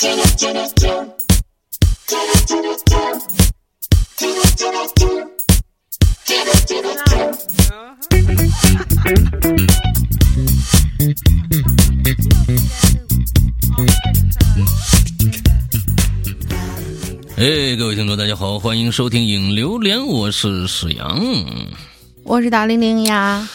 哎，各位听众，大家好，欢迎收听《影榴莲》，我是史阳，我是大玲玲呀。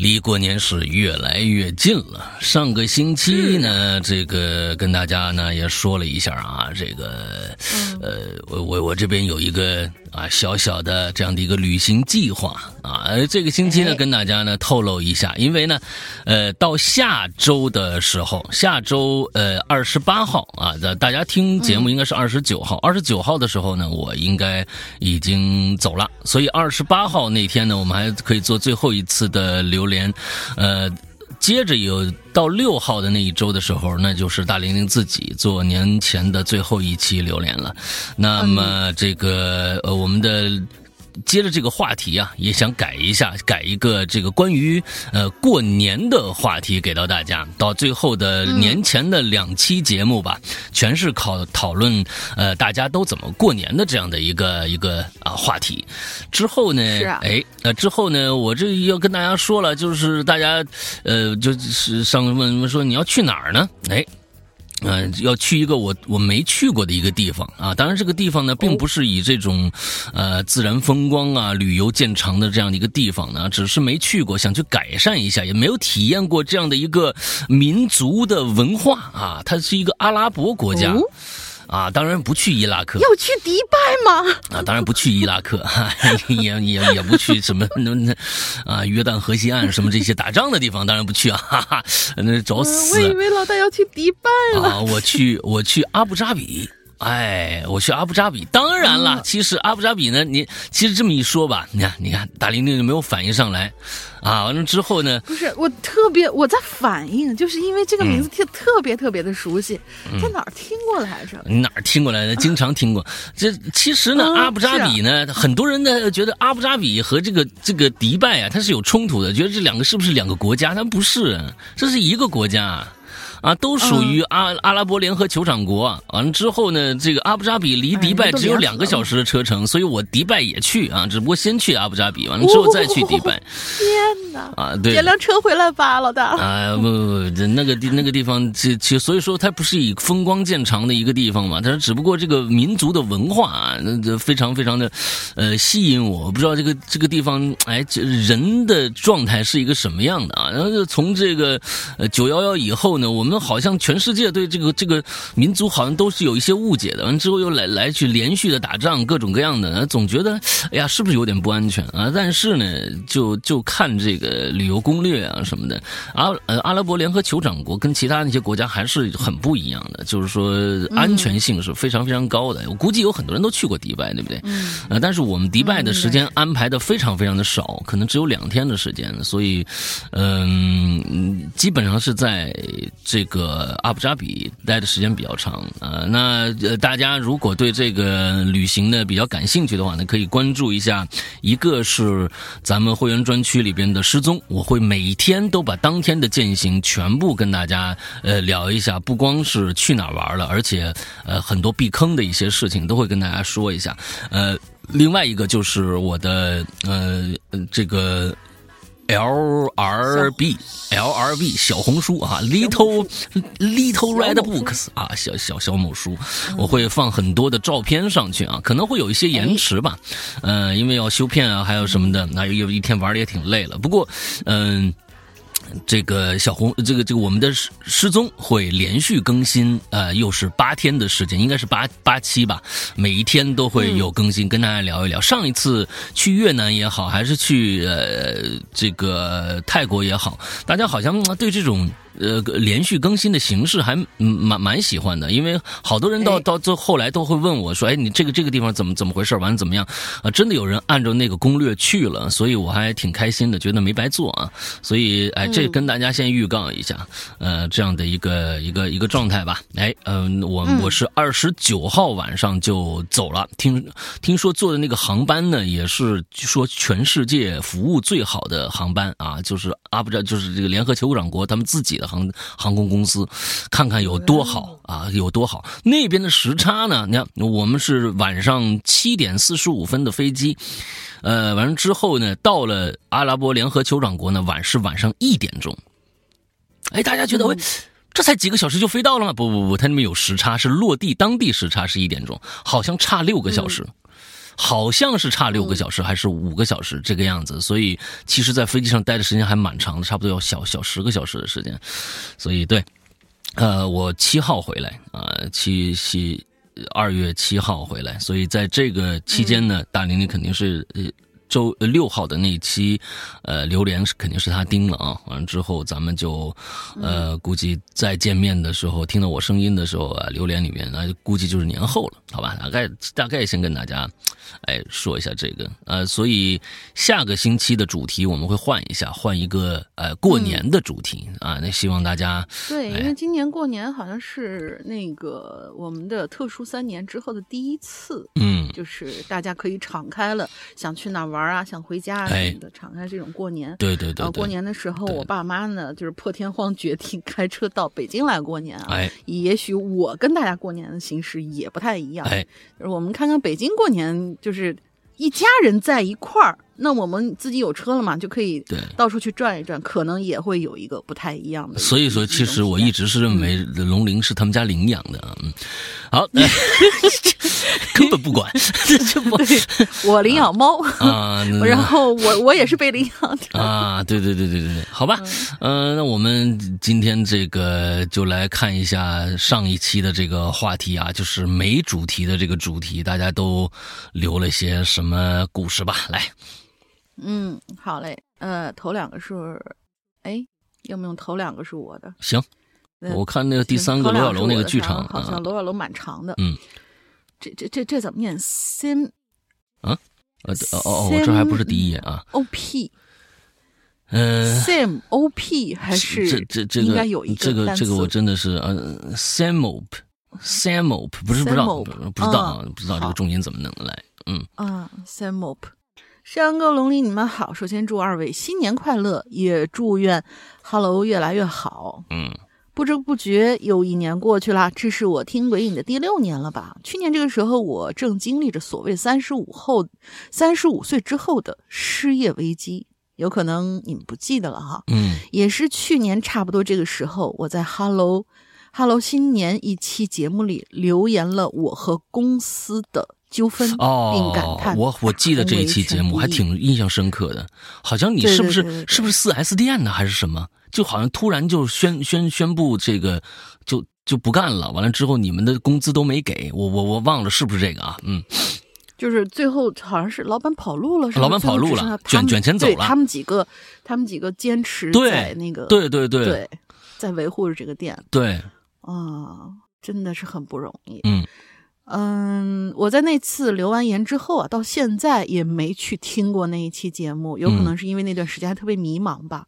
离过年是越来越近了。上个星期呢，这个跟大家呢也说了一下啊，这个呃，我我我这边有一个啊小小的这样的一个旅行计划啊。这个星期呢，跟大家呢透露一下，因为呢，呃，到下周的时候，下周呃二十八号啊，大家听节目应该是二十九号，二十九号的时候呢，我应该已经走了，所以二十八号那天呢，我们还可以做最后一次的留。连，呃，接着有到六号的那一周的时候，那就是大玲玲自己做年前的最后一期榴莲了。那么这个呃，我们的。接着这个话题啊，也想改一下，改一个这个关于呃过年的话题给到大家。到最后的年前的两期节目吧，全是考讨论呃大家都怎么过年的这样的一个一个啊话题。之后呢，哎呃之后呢，我这要跟大家说了，就是大家呃就是上问问说你要去哪儿呢？哎。嗯，要去一个我我没去过的一个地方啊！当然，这个地方呢，并不是以这种，呃，自然风光啊、旅游见长的这样的一个地方呢，只是没去过，想去改善一下，也没有体验过这样的一个民族的文化啊！它是一个阿拉伯国家。啊，当然不去伊拉克，要去迪拜吗？啊，当然不去伊拉克，也也也不去什么 那那啊约旦河西岸什么这些打仗的地方，当然不去啊，哈哈，那找死！我以为老大要去迪拜了啊，我去我去阿布扎比。哎，我去阿布扎比，当然了，其实阿布扎比呢，你其实这么一说吧，你看，你看，大玲玲就没有反应上来，啊，完了之后呢？不是，我特别我在反应，就是因为这个名字特特别特别的熟悉，在哪儿听过来着？你哪儿听过来的？经常听过。这其实呢，阿布扎比呢，很多人呢觉得阿布扎比和这个这个迪拜啊，它是有冲突的，觉得这两个是不是两个国家？它不是，这是一个国家。啊，都属于阿阿拉伯联合酋长国。完了之后呢，这个阿布扎比离迪拜只有两个小时的车程，所以我迪拜也去啊，只不过先去阿布扎比，完了之后再去迪拜。天哪！啊，对，点辆车回来吧，老大。啊，不不不，那个地那个地方，其其所以说它不是以风光见长的一个地方嘛，它只不过这个民族的文化啊，那非常非常的，呃，吸引我。我不知道这个这个地方，哎，人的状态是一个什么样的啊？然后就从这个呃九幺幺以后呢，我们。那好像全世界对这个这个民族好像都是有一些误解的，完之后又来来去连续的打仗，各种各样的，总觉得哎呀，是不是有点不安全啊？但是呢，就就看这个旅游攻略啊什么的，阿呃阿拉伯联合酋长国跟其他那些国家还是很不一样的，就是说安全性是非常非常高的。我估计有很多人都去过迪拜，对不对？嗯。呃，但是我们迪拜的时间安排的非常非常的少，可能只有两天的时间，所以嗯，基本上是在这。这个阿布扎比待的时间比较长啊，那大家如果对这个旅行呢比较感兴趣的话呢，可以关注一下，一个是咱们会员专区里边的失踪，我会每天都把当天的践行全部跟大家呃聊一下，不光是去哪玩了，而且呃很多避坑的一些事情都会跟大家说一下，呃，另外一个就是我的呃这个。L R B L R B 小红书啊，Little Little Red Books 啊，小小小某书，我会放很多的照片上去啊，可能会有一些延迟吧，嗯，因为要修片啊，还有什么的，那有一天玩的也挺累了，不过，嗯。这个小红，这个这个我们的失失踪会连续更新，呃，又是八天的时间，应该是八八期吧，每一天都会有更新，跟大家聊一聊。上一次去越南也好，还是去呃这个泰国也好，大家好像对这种。呃，连续更新的形式还蛮蛮喜欢的，因为好多人到到最后来都会问我说：“哎，你这个这个地方怎么怎么回事？完了怎么样？”啊，真的有人按照那个攻略去了，所以我还挺开心的，觉得没白做啊。所以，哎，这跟大家先预告一下，呃，这样的一个一个一个状态吧。哎，嗯，我我是二十九号晚上就走了，听听说坐的那个航班呢，也是说全世界服务最好的航班啊，就是阿布扎，就是这个联合酋长国他们自己。的航航空公司，看看有多好啊，有多好。那边的时差呢？你看，我们是晚上七点四十五分的飞机，呃，完了之后呢，到了阿拉伯联合酋长国呢，晚是晚上一点钟。哎，大家觉得喂？这才几个小时就飞到了吗？不不不，它那边有时差，是落地当地时差是一点钟，好像差六个小时，好像是差六个小时还是五个小时这个样子。所以其实，在飞机上待的时间还蛮长的，差不多要小小十个小时的时间。所以对，呃，我七号回来啊，七七二月七号回来，所以在这个期间呢，大玲玲肯定是。周六号的那一期，呃，榴莲是肯定是他盯了啊。完了之后，咱们就，呃，估计再见面的时候，听到我声音的时候啊，榴莲里面那估计就是年后了，好吧？大概大概先跟大家，哎，说一下这个，呃，所以下个星期的主题我们会换一下，换一个呃过年的主题啊。那希望大家对，因为今年过年好像是那个我们的特殊三年之后的第一次，嗯，就是大家可以敞开了，想去哪玩。玩啊，想回家什么的，敞开这种过年。对对对。然后过年的时候，我爸妈呢，就是破天荒决定 开车到北京来过年啊。哎。也许我跟大家过年的形式也不太一样。哎。就是我们看看北京过年，就是一家人在一块儿。那我们自己有车了嘛，就可以对到处去转一转，可能也会有一个不太一样的。所以说，其实我一直是认为龙鳞是他们家领养的啊。嗯，好，根本不管，这不，我领养猫啊，然后我我也是被领养的啊。对对对对对对，好吧，嗯，那我们今天这个就来看一下上一期的这个话题啊，就是没主题的这个主题，大家都留了些什么故事吧？来。嗯，好嘞。呃，头两个是，哎，用不用头两个是我的？行，我看那个第三个罗小楼那个剧场，好像罗小楼蛮长的。嗯，这这这这怎么念？sim 啊？呃哦哦，我这还不是第一页啊。O P，嗯，sim O P 还是这这这个应该有一个这个这个我真的是呃，samop，samop 不是不知道不知道啊不知道这个重音怎么弄的来？嗯啊，samop。山羊哥、龙鳞，你们好！首先祝二位新年快乐，也祝愿 Hello 越来越好。嗯，不知不觉又一年过去了，这是我听鬼影的第六年了吧？去年这个时候，我正经历着所谓三十五后、三十五岁之后的失业危机，有可能你们不记得了哈。嗯，也是去年差不多这个时候，我在 Hello Hello 新年一期节目里留言了我和公司的。纠纷，并感叹。我我记得这一期节目还挺印象深刻的，好像你是不是是不是四 S 店的还是什么？就好像突然就宣宣宣布这个就就不干了，完了之后你们的工资都没给我，我我忘了是不是这个啊？嗯，就是最后好像是老板跑路了，是老板跑路了，卷卷钱走了。他们几个，他们几个坚持在那个，对对对，在维护着这个店。对，啊，真的是很不容易。嗯。嗯，我在那次留完言之后啊，到现在也没去听过那一期节目，有可能是因为那段时间还特别迷茫吧，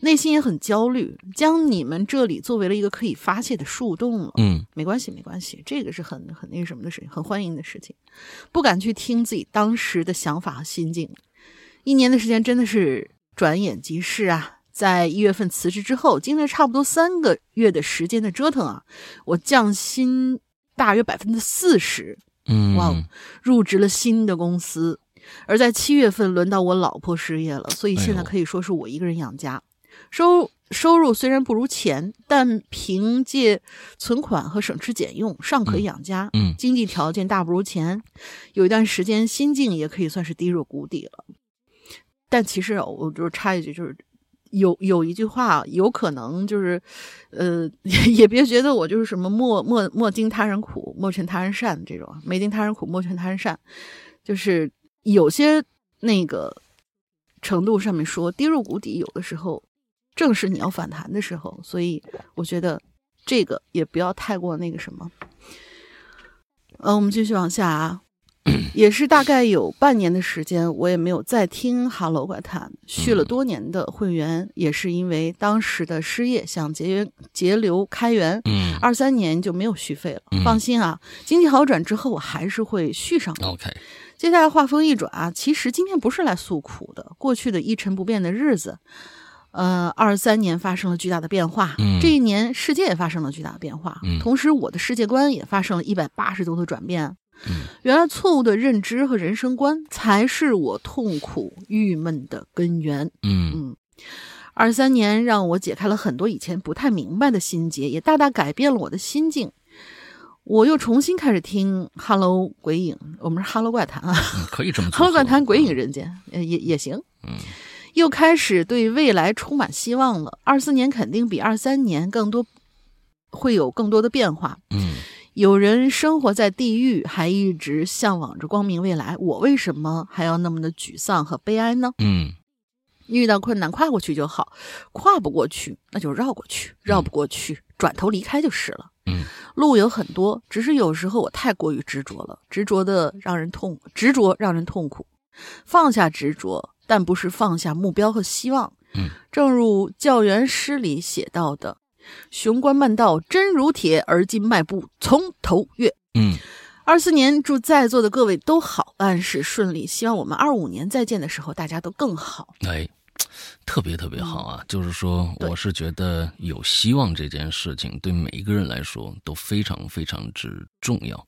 内心也很焦虑，将你们这里作为了一个可以发泄的树洞了。嗯，没关系，没关系，这个是很很那什么的事情，很欢迎的事情。不敢去听自己当时的想法和心境，一年的时间真的是转眼即逝啊！在一月份辞职之后，经历差不多三个月的时间的折腾啊，我降薪。大约百分之四十，嗯，哇，入职了新的公司，而在七月份轮到我老婆失业了，所以现在可以说是我一个人养家，收收入虽然不如钱，但凭借存款和省吃俭用尚可以养家，嗯，经济条件大不如前，有一段时间心境也可以算是低入谷底了，但其实我就插一句，就是。有有一句话，有可能就是，呃，也别觉得我就是什么莫莫莫经他人苦，莫劝他人善这种，没经他人苦，莫劝他人善，就是有些那个程度上面说跌入谷底，有的时候正是你要反弹的时候，所以我觉得这个也不要太过那个什么。嗯，我们继续往下啊。也是大概有半年的时间，我也没有再听《哈喽怪谈》。续了多年的会员，也是因为当时的失业，想节约节流开源。嗯，二三年就没有续费了。放心啊，经济好转之后，我还是会续上的。OK，接下来话锋一转啊，其实今天不是来诉苦的，过去的一成不变的日子，呃，二三年发生了巨大的变化，嗯这一年世界也发生了巨大的变化，嗯同时我的世界观也发生了一百八十度的转变。嗯原来错误的认知和人生观才是我痛苦、郁闷的根源。嗯嗯，二三年让我解开了很多以前不太明白的心结，也大大改变了我的心境。我又重新开始听《Hello 鬼影》，我们是 《Hello 怪谈》啊，嗯可以这么《Hello 怪谈》鬼影人。人间，呃，也也行。嗯又开始对未来充满希望了。二四年肯定比二三年更多，会有更多的变化。嗯有人生活在地狱，还一直向往着光明未来，我为什么还要那么的沮丧和悲哀呢？嗯遇到困难跨过去就好，跨不过去那就绕过去，绕不过去转头离开就是了。嗯路有很多，只是有时候我太过于执着了，执着的让人痛，执着让人痛苦。放下执着，但不是放下目标和希望。嗯，正如教员诗里写到的：“雄关漫道真如铁，而今迈步从头越。”嗯二四年，祝在座的各位都好，万事顺利。希望我们二五年再见的时候，大家都更好。哎，特别特别好啊！就是说，我是觉得有希望这件事情对每一个人来说都非常非常之重要。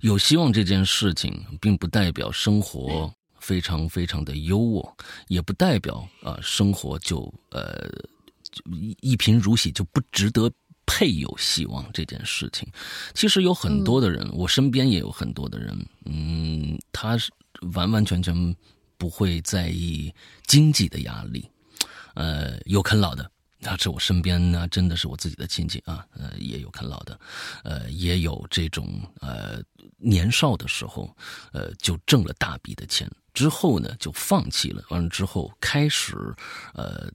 有希望这件事情，并不代表生活非常非常的优渥，也不代表啊、生活就呃一一贫如洗，就不值得。配有希望这件事情，其实有很多的人，我身边也有很多的人，嗯，他是完完全全不会在意经济的压力，呃，有啃老的，啊，这我身边呢，真的是我自己的亲戚啊，呃，也有啃老的，呃，也有这种呃年少的时候，呃，就挣了大笔的钱，之后呢就放弃了，完了之后开始呃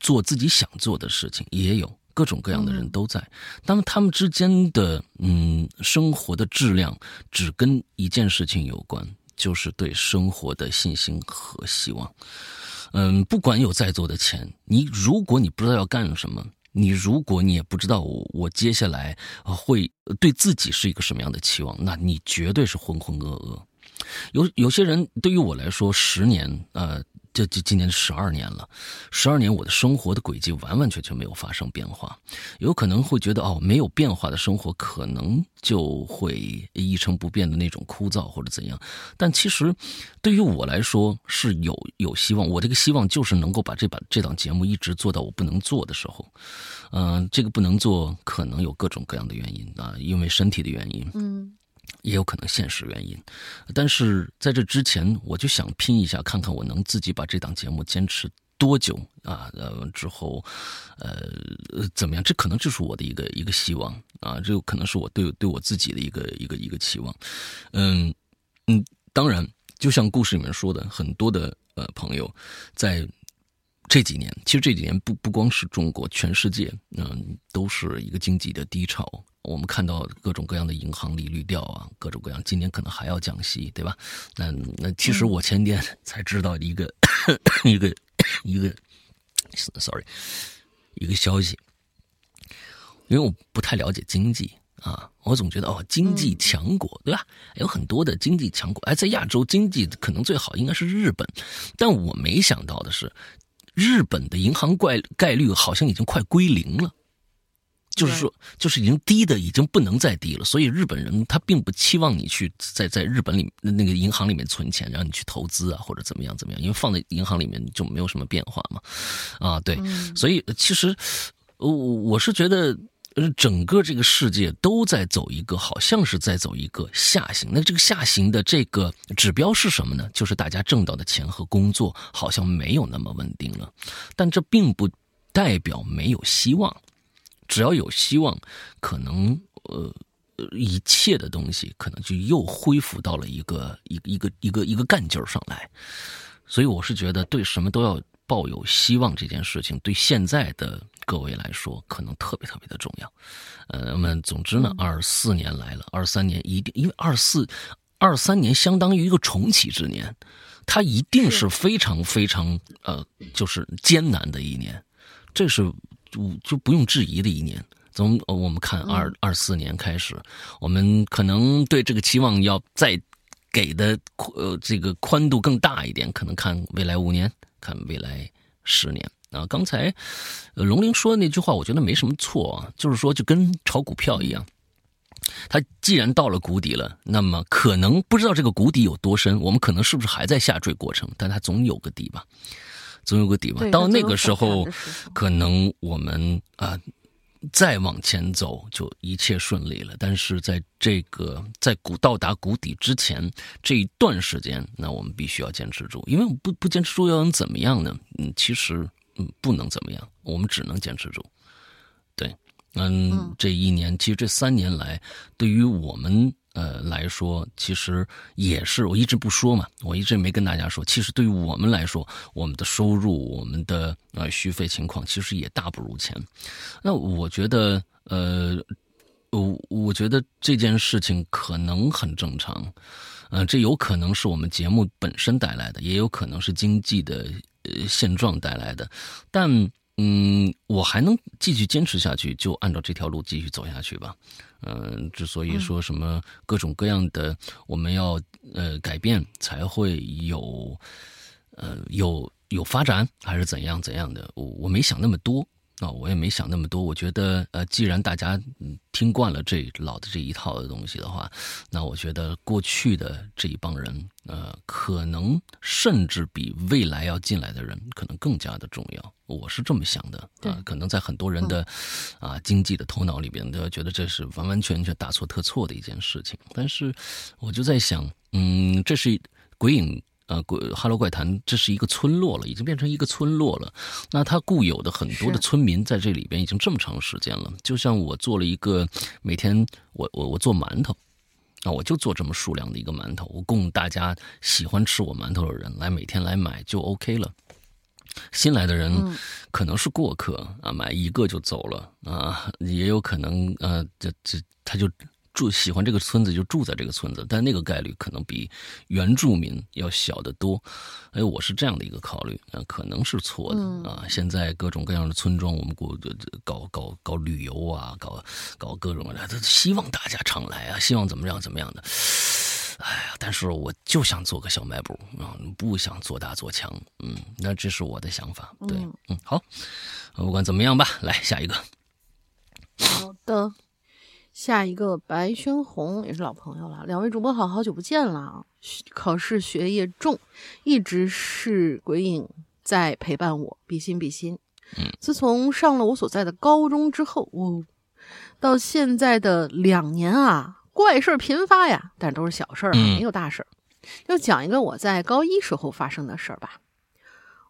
做自己想做的事情，也有。各种各样的人都在，那么他们之间的嗯生活的质量，只跟一件事情有关，就是对生活的信心和希望。嗯，不管有再多的钱，你如果你不知道要干什么，你如果你也不知道我我接下来呃会对自己是一个什么样的期望，那你绝对是浑浑噩噩。有有些人对于我来说，十年呃。这这今年十二年了，十二年我的生活的轨迹完完全全没有发生变化，有可能会觉得哦，没有变化的生活可能就会一成不变的那种枯燥或者怎样，但其实对于我来说是有有希望，我这个希望就是能够把这把这档节目一直做到我不能做的时候，嗯、这个不能做可能有各种各样的原因啊，因为身体的原因，嗯。也有可能现实原因，但是在这之前，我就想拼一下，看看我能自己把这档节目坚持多久啊？呃，之后，呃，怎么样？这可能就是我的一个一个希望啊，这可能是我对对我自己的一个一个一个期望。嗯嗯，当然，就像故事里面说的，很多的呃朋友在。这几年，其实这几年不不光是中国，全世界，嗯，都是一个经济的低潮。我们看到各种各样的银行利率掉啊，各种各样，今年可能还要降息，对吧？那那其实我前天 才知道一个、一个一个，sorry，一个消息，因为我不太了解经济啊，我总觉得哦，经济强国、对吧？有很多的经济强国，哎，在亚洲经济可能最好应该是日本，但我没想到的是，日本的银行怪概率好像已经快归零了。就是说，就是已经低的已经不能再低了，所以日本人他并不期望你去在在日本里那个银行里面存钱，让你去投资啊或者怎么样怎么样，因为放在银行里面就没有什么变化嘛，啊对，所以其实我我是觉得。呃，整个这个世界都在走一个，好像是在走一个下行。那这个下行的这个指标是什么呢？就是大家挣到的钱和工作好像没有那么稳定了。但这并不代表没有希望。只要有希望，可能呃一切的东西可能就又恢复到了一个一个一个一个一个干劲儿上来。所以我是觉得，对什么都要抱有希望这件事情，对现在的各位来说，可能特别特别的重要。呃，那么总之呢，二四年来了，二三年一定，因为二四二三年相当于一个重启之年，它一定是非常非常呃，就是艰难的一年，这是。就就不用质疑的一年。从我们看二二四年开始，我们可能对这个期望要再给的呃这个宽度更大一点，可能看未来五年，看未来十年啊。刚才呃龙鳞说的那句话，我觉得没什么错啊，就是说就跟炒股票一样。它既然到了谷底了，那么可能不知道这个谷底有多深，我们可能是不是还在下坠过程？但它总有个底吧，总有个底吧。到那个时候，可能我们啊再往前走就一切顺利了。但是在这个在谷到达谷底之前这一段时间，那我们必须要坚持住，因为不不坚持住又能怎么样呢？嗯，其实嗯不能怎么样，我们只能坚持住。对嗯，这一年其实这三年来，对于我们呃来说，其实也是我一直不说嘛，我一直没跟大家说。其实对于我们来说，我们的收入、我们的呃续费情况，其实也大不如前。那我觉得，呃，我我觉得这件事情可能很正常，呃，这有可能是我们节目本身带来的，也有可能是经济的呃现状带来的，但。嗯，我还能继续坚持下去，就按照这条路继续走下去吧。嗯，之所以说什么各种各样的我们要呃改变，才会有呃有有发展，还是怎样怎样的，我我没想那么多。啊，我也没想那么多。我觉得，呃，既然大家听惯了这老的这一套的东西的话，那我觉得过去的这一帮人，呃，可能甚至比未来要进来的人，可能更加的重要。我是这么想的啊。可能在很多人的啊经济的头脑里边，都觉得这是完完全全大错特错的一件事情。但是，我就在想，嗯，这是鬼影。呃，鬼哈喽怪谈，这是一个村落了，已经变成一个村落了。那它固有的很多的村民在这里边已经这么长时间了。就像我做了一个每天，我我我做馒头，啊，我就做这么数量的一个馒头，我供大家喜欢吃我馒头的人来每天来买就 OK 了。新来的人可能是过客啊，买一个就走了啊，也有可能呃，这这他就。住喜欢这个村子就住在这个村子，但那个概率可能比原住民要小得多。哎，我是这样的一个考虑啊，可能是错的啊。现在各种各样的村庄，我们国搞搞搞旅游啊，搞搞各种的，都希望大家常来啊，希望怎么样怎么样的。哎呀，但是我就想做个小卖部啊，不想做大做强。嗯，那这是我的想法。对，嗯，好，不管怎么样吧，来下一个。好的。下一个白轩红也是老朋友了，两位主播好好久不见了。考试学业重，一直是鬼影在陪伴我，比心比心。自从上了我所在的高中之后，哦，到现在的两年啊，怪事频发呀，但都是小事儿，没有大事儿。就讲一个我在高一时候发生的事儿吧。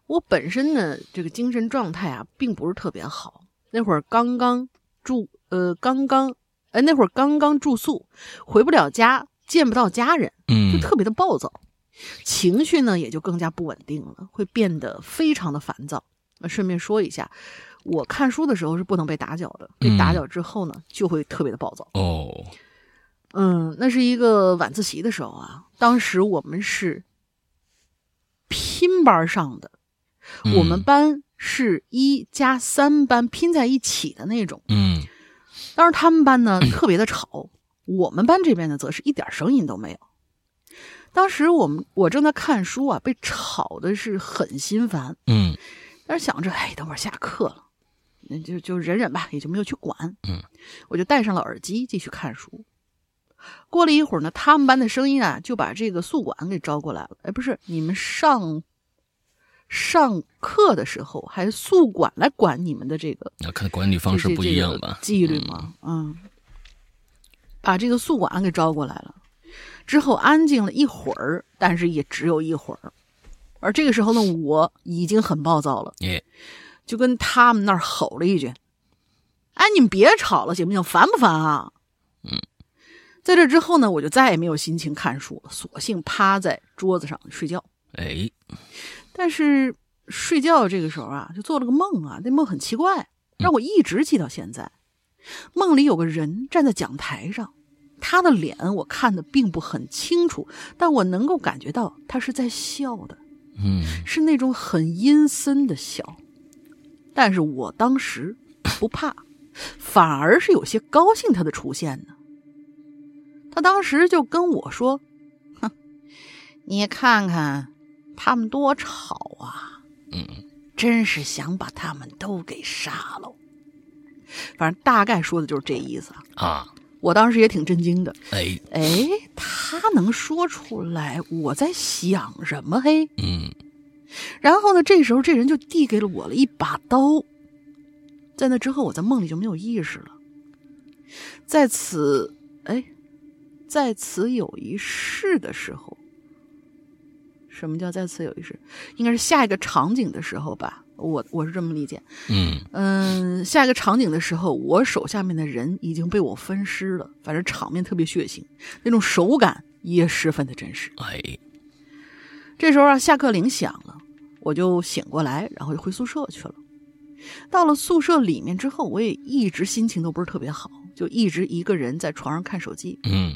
我本身呢，这个精神状态啊，并不是特别好。那会儿刚刚住，呃，刚刚。哎，那会儿刚刚住宿，回不了家，见不到家人，嗯，就特别的暴躁，情绪呢也就更加不稳定了，会变得非常的烦躁。那顺便说一下，我看书的时候是不能被打搅的，被打搅之后呢，就会特别的暴躁。哦，嗯，那是一个晚自习的时候啊，当时我们是拼班上的，我们班是一加三班拼在一起的那种，嗯。当时他们班呢特别的吵，我们班这边呢则是一点声音都没有。当时我们我正在看书啊，被吵的是很心烦。嗯，但是想着，哎，等会儿下课了，那就就忍忍吧，也就没有去管。嗯，我就戴上了耳机继续看书。过了一会儿呢，他们班的声音啊就把这个宿管给招过来了。哎，不是你们上。上课的时候还宿管来管你们的这个，那看管理方式不一样吧？纪律嘛，嗯，把这个宿管给招过来了，之后安静了一会儿，但是也只有一会儿。而这个时候呢，我已经很暴躁了，就跟他们那儿吼了一句：“哎，你们别吵了，行不行？烦不烦啊？”嗯，在这之后呢，我就再也没有心情看书了，索性趴在桌子上睡觉。哎。但是睡觉这个时候啊，就做了个梦啊，那梦很奇怪，让我一直记到现在。梦里有个人站在讲台上，他的脸我看的并不很清楚，但我能够感觉到他是在笑的，嗯，是那种很阴森的笑。但是我当时不怕，反而是有些高兴他的出现呢。他当时就跟我说：“哼，你看看。”他们多吵啊！嗯，真是想把他们都给杀了。反正大概说的就是这意思啊。我当时也挺震惊的。哎哎，他能说出来我在想什么？嘿，嗯。然后呢，这时候这人就递给了我了一把刀。在那之后，我在梦里就没有意识了。在此，哎，在此有一事的时候，什么叫再次有一事？应该是下一个场景的时候吧。我我是这么理解。嗯嗯，下一个场景的时候，我手下面的人已经被我分尸了。反正场面特别血腥，那种手感也十分的真实。哎，这时候啊，下课铃响了，我就醒过来，然后就回宿舍去了。到了宿舍里面之后，我也一直心情都不是特别好，就一直一个人在床上看手机。嗯，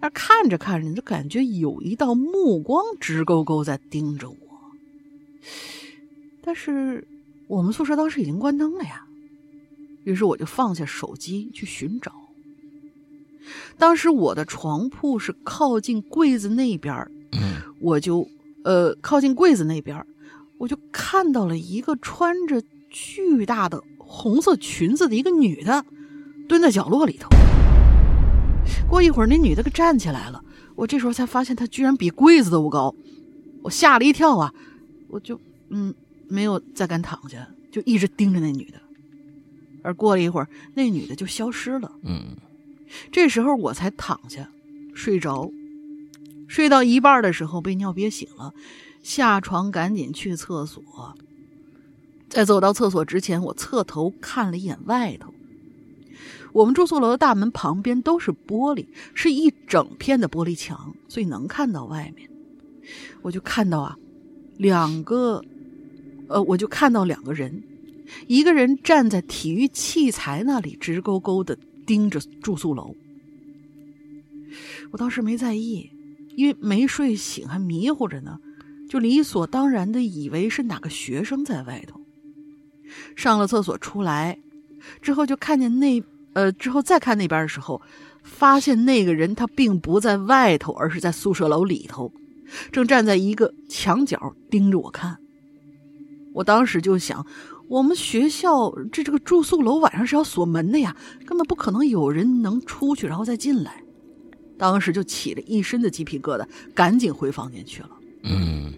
那看着看着，就感觉有一道目光直勾勾在盯着我。但是我们宿舍当时已经关灯了呀，于是我就放下手机去寻找。当时我的床铺是靠近柜子那边嗯，我就呃靠近柜子那边我就看到了一个穿着。巨大的红色裙子的一个女的，蹲在角落里头。过一会儿，那女的可站起来了。我这时候才发现，她居然比柜子都高，我吓了一跳啊！我就嗯，没有再敢躺下，就一直盯着那女的。而过了一会儿，那女的就消失了。嗯，这时候我才躺下睡着，睡到一半的时候被尿憋醒了，下床赶紧去厕所。在走到厕所之前，我侧头看了一眼外头。我们住宿楼的大门旁边都是玻璃，是一整片的玻璃墙，所以能看到外面。我就看到啊，两个，呃，我就看到两个人，一个人站在体育器材那里，直勾勾的盯着住宿楼。我当时没在意，因为没睡醒，还迷糊着呢，就理所当然的以为是哪个学生在外头。上了厕所出来，之后就看见那呃，之后再看那边的时候，发现那个人他并不在外头，而是在宿舍楼里头，正站在一个墙角盯着我看。我当时就想，我们学校这这个住宿楼晚上是要锁门的呀，根本不可能有人能出去然后再进来。当时就起了一身的鸡皮疙瘩，赶紧回房间去了。嗯，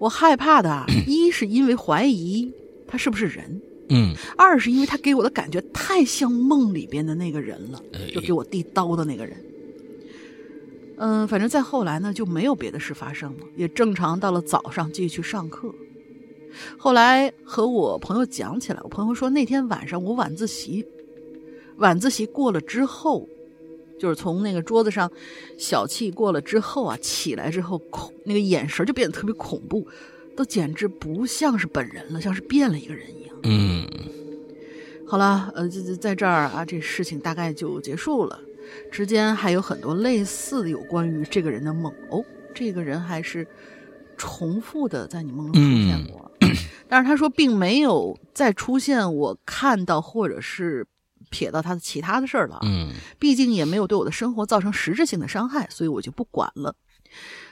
我害怕的一是因为怀疑。他是不是人？嗯，二是因为他给我的感觉太像梦里边的那个人了，就给我递刀的那个人。嗯，反正再后来呢，就没有别的事发生了，也正常到了早上继续去上课。后来和我朋友讲起来，我朋友说那天晚上我晚自习，晚自习过了之后，就是从那个桌子上小憩过了之后啊，起来之后恐那个眼神就变得特别恐怖。都简直不像是本人了，像是变了一个人一样。嗯，好了，呃，在在这儿啊，这事情大概就结束了。之间还有很多类似的有关于这个人的梦哦，这个人还是重复的在你梦中出现过，但是他说并没有再出现我看到或者是瞥到他的其他的事儿了。嗯，毕竟也没有对我的生活造成实质性的伤害，所以我就不管了。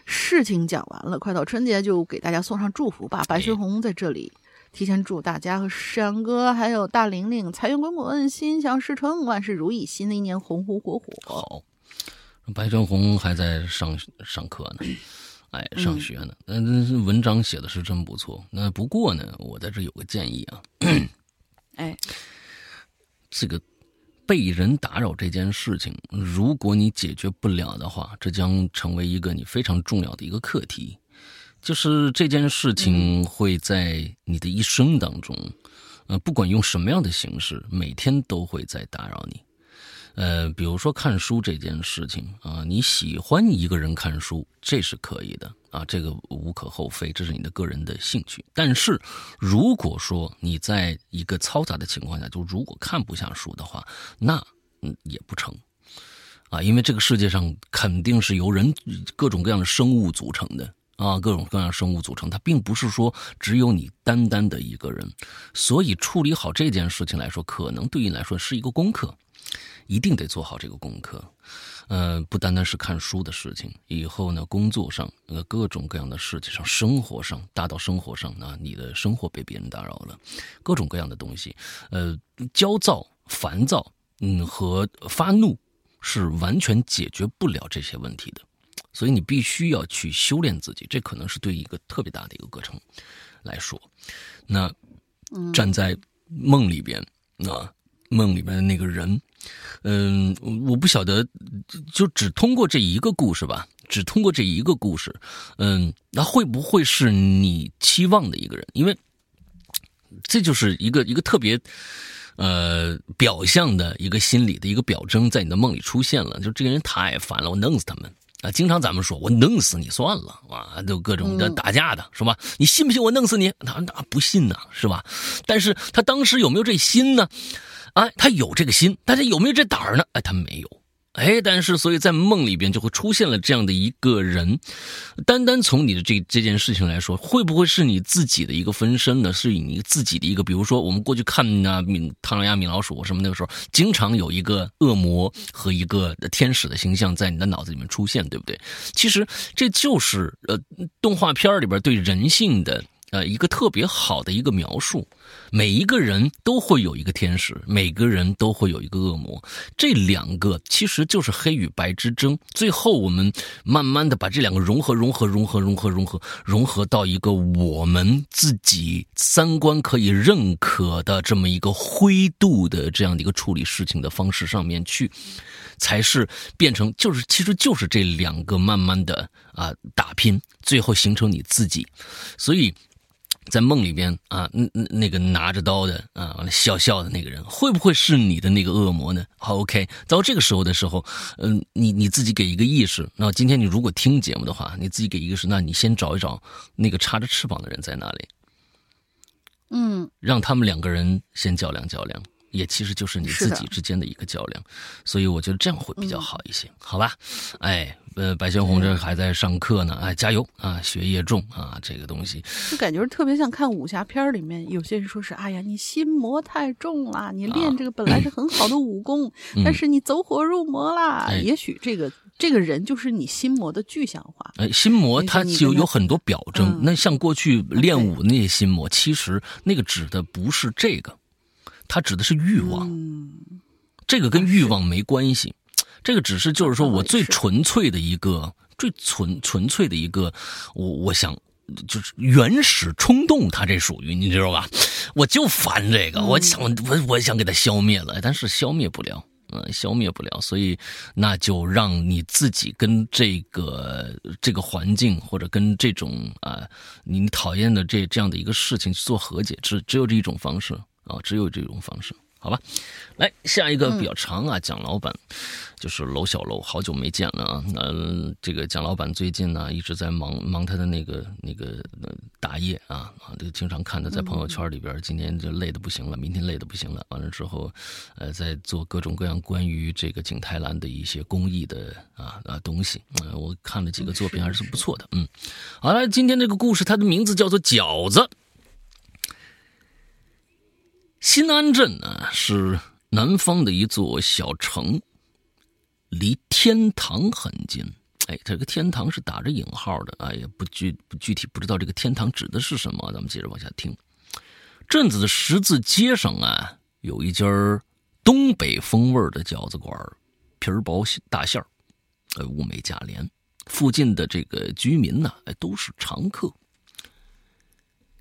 事情讲完了，快到春节就给大家送上祝福吧。白雪红在这里提前祝大家和山阳哥还有大玲玲财源滚滚，心想事成，万事如意，新的一年红红火火。好，白雪红还在上上课呢，哎，上学呢。那嗯，文章写的是真不错。那不过呢，我在这有个建议啊。哎，这个。被人打扰这件事情，如果你解决不了的话，这将成为一个你非常重要的一个课题。就是这件事情会在你的一生当中，呃，不管用什么样的形式，每天都会在打扰你。呃，比如说看书这件事情啊，你喜欢一个人看书，这是可以的啊，这个无可厚非，这是你的个人的兴趣。但是，如果说你在一个嘈杂的情况下，就如果看不下书的话，那嗯也不成啊，因为这个世界上肯定是由人各种各样的生物组成的啊，各种各样生物组成，它并不是说只有你单单的一个人，所以处理好这件事情来说，可能对你来说是一个功课。一定得做好这个功课。呃，不单单是看书的事情，以后呢，工作上呃各种各样的事情上，生活上，大到生活上啊，你的生活被别人打扰了，各种各样的东西，呃，焦躁、烦躁，嗯，和发怒是完全解决不了这些问题的，所以你必须要去修炼自己，这可能是对一个特别大的一个过程来说。那站在梦里边啊，梦里边的那个人。嗯，我不晓得，就只通过这一个故事吧，只通过这一个故事，嗯，那会不会是你期望的一个人？因为这就是一个一个特别，呃，表象的一个心理的一个表征，在你的梦里出现了。就这个人太烦了，我弄死他们啊！经常咱们说我弄死你算了啊，就各种的打架的是吧？你信不信我弄死你？他那不信呢，是吧？但是他当时有没有这心呢？哎，他有这个心，但是有没有这胆儿呢？哎，他没有。哎，但是所以在梦里边就会出现了这样的一个人。单单从你的这这件事情来说，会不会是你自己的一个分身呢？是你自己的一个，比如说我们过去看那米唐老鸭、米老鼠什么那个时候，经常有一个恶魔和一个天使的形象在你的脑子里面出现，对不对？其实这就是呃动画片里边对人性的。呃，一个特别好的一个描述，每一个人都会有一个天使，每个人都会有一个恶魔，这两个其实就是黑与白之争。最后，我们慢慢的把这两个融合、融合、融合、融合、融合、融合到一个我们自己三观可以认可的这么一个灰度的这样的一个处理事情的方式上面去，才是变成就是，其实就是这两个慢慢的啊打拼，最后形成你自己，所以。在梦里边啊，那那个拿着刀的啊，笑笑的那个人，会不会是你的那个恶魔呢？好，OK，到这个时候的时候，嗯，你你自己给一个意识。那今天你如果听节目的话，你自己给一个是，那你先找一找那个插着翅膀的人在哪里，嗯，让他们两个人先较量较量。也其实就是你自己之间的一个较量，所以我觉得这样会比较好一些，好吧？哎，呃，白先红这还在上课呢，哎，加油啊！学业重啊，这个东西就感觉特别像看武侠片里面，有些人说是，哎呀，你心魔太重了，你练这个本来是很好的武功，但是你走火入魔啦。也许这个这个人就是你心魔的具象化。哎，心魔它就有很多表征，那像过去练武那些心魔，其实那个指的不是这个。它指的是欲望，这个跟欲望没关系，这个只是就是说我最纯粹的一个最纯纯粹的一个，我我想就是原始冲动，它这属于你知道吧？我就烦这个，我想我我想给它消灭了，但是消灭不了，嗯，消灭不了，所以那就让你自己跟这个这个环境或者跟这种啊你讨厌的这这样的一个事情去做和解，只只有这一种方式。啊，只有这种方式，好吧。来下一个比较长啊，蒋老板就是楼小楼，好久没见了啊。那这个蒋老板最近呢一直在忙忙他的那个那个打业啊啊，这个经常看他在朋友圈里边，今天就累的不行了，明天累的不行了。完了之后，呃，在做各种各样关于这个景泰蓝的一些公益的啊啊东西。嗯，我看了几个作品还是不错的。嗯，好了，今天这个故事它的名字叫做饺子。新安镇呢是南方的一座小城，离天堂很近。哎，这个天堂是打着引号的，哎呀，不具不具体，不知道这个天堂指的是什么。咱们接着往下听。镇子的十字街上啊，有一家东北风味的饺子馆，皮儿薄大馅儿，呃，物美价廉。附近的这个居民呢，哎，都是常客。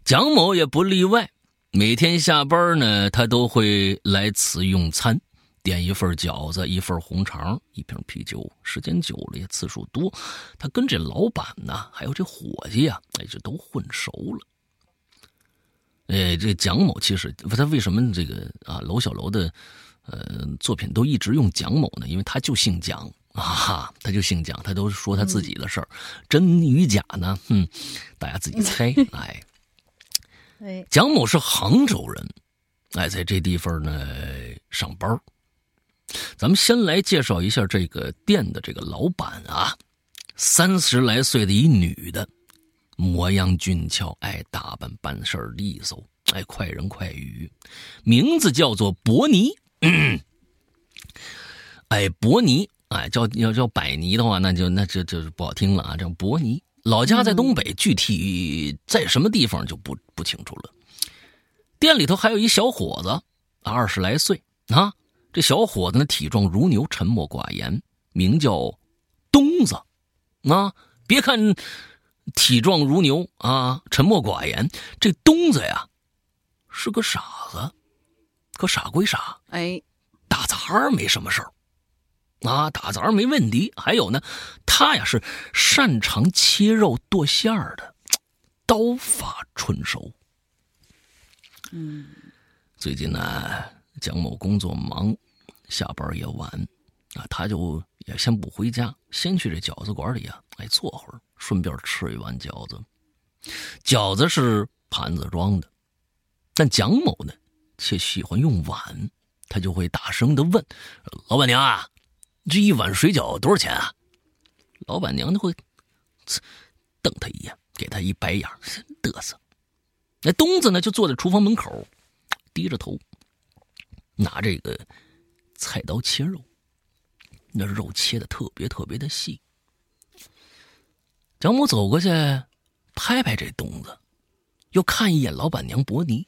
蒋某也不例外。每天下班呢，他都会来此用餐，点一份饺子，一份红肠，一瓶啤酒。时间久了，也次数多，他跟这老板呢，还有这伙计呀，哎，这都混熟了。哎，这蒋某其实他为什么这个啊，楼小楼的呃作品都一直用蒋某呢？因为他就姓蒋啊，他就姓蒋，他都说他自己的事儿，真与假呢？哼，大家自己猜，哎。蒋某是杭州人，哎，在这地方呢上班。咱们先来介绍一下这个店的这个老板啊，三十来岁的一女的，模样俊俏，哎，打扮办事利索，哎，快人快语，名字叫做伯尼。哎，伯尼，哎，叫要叫百尼的话，那就那就就是不好听了啊。叫伯尼，老家在东北，具体在什么地方就不不清楚了。店里头还有一小伙子，二十来岁啊。这小伙子呢，体壮如牛，沉默寡言，名叫东子。啊，别看体壮如牛啊，沉默寡言，这东子呀是个傻子。可傻归傻，哎，打杂没什么事儿。啊，打杂没问题。还有呢，他呀是擅长切肉剁馅儿的，刀法纯熟。嗯，最近呢，蒋某工作忙，下班也晚，啊，他就也先不回家，先去这饺子馆里啊，哎，坐会儿，顺便吃一碗饺子。饺子是盘子装的，但蒋某呢，却喜欢用碗，他就会大声的问老板娘啊。这一碗水饺多少钱啊？老板娘就会瞪他一眼，给他一白眼，嘚瑟。那东子呢，就坐在厨房门口，低着头，拿这个菜刀切肉，那肉切的特别特别的细。蒋某走过去，拍拍这东子，又看一眼老板娘伯尼，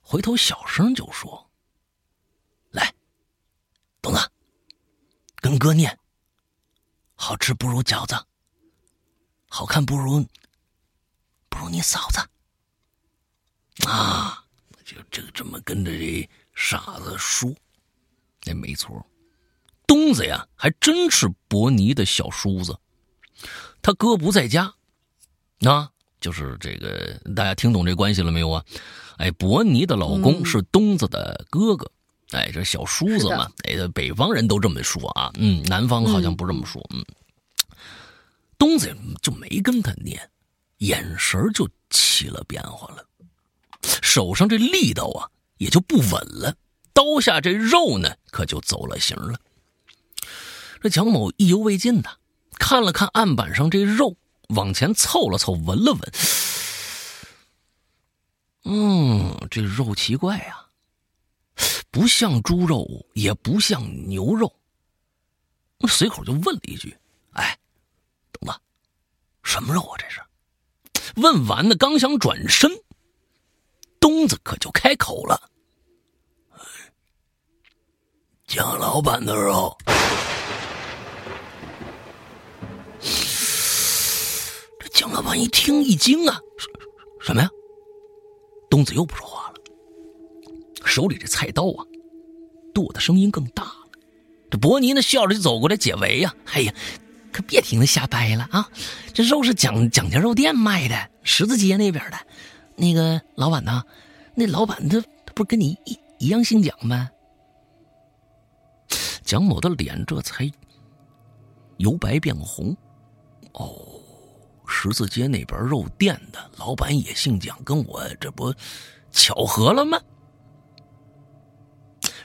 回头小声就说：“来，东子。”跟哥念，好吃不如饺子，好看不如不如你嫂子。啊！就这这么跟着这傻子说，那没错，东子呀，还真是伯尼的小叔子，他哥不在家，啊，就是这个，大家听懂这关系了没有啊？哎，伯尼的老公是东子的哥哥。哎，这小叔子嘛，哎，北方人都这么说啊，嗯，南方好像不这么说，嗯。东子就没跟他念，眼神就起了变化了，手上这力道啊也就不稳了，刀下这肉呢可就走了形了。这蒋某意犹未尽的看了看案板上这肉，往前凑了凑，闻了闻，嗯，这肉奇怪呀。不像猪肉，也不像牛肉。随口就问了一句：“哎，东子，什么肉啊？这是？”问完呢，刚想转身，东子可就开口了：“蒋老板的肉。”这蒋老板一听一惊啊：“什么呀？”东子又不说话了。手里这菜刀啊，剁的声音更大了。这伯尼呢，笑着就走过来解围呀。哎呀，可别听他瞎掰了啊！这肉是蒋蒋家肉店卖的，十字街那边的。那个老板呢？那老板他他不是跟你一一样姓蒋吗？蒋某的脸这才由白变红。哦，十字街那边肉店的老板也姓蒋，跟我这不巧合了吗？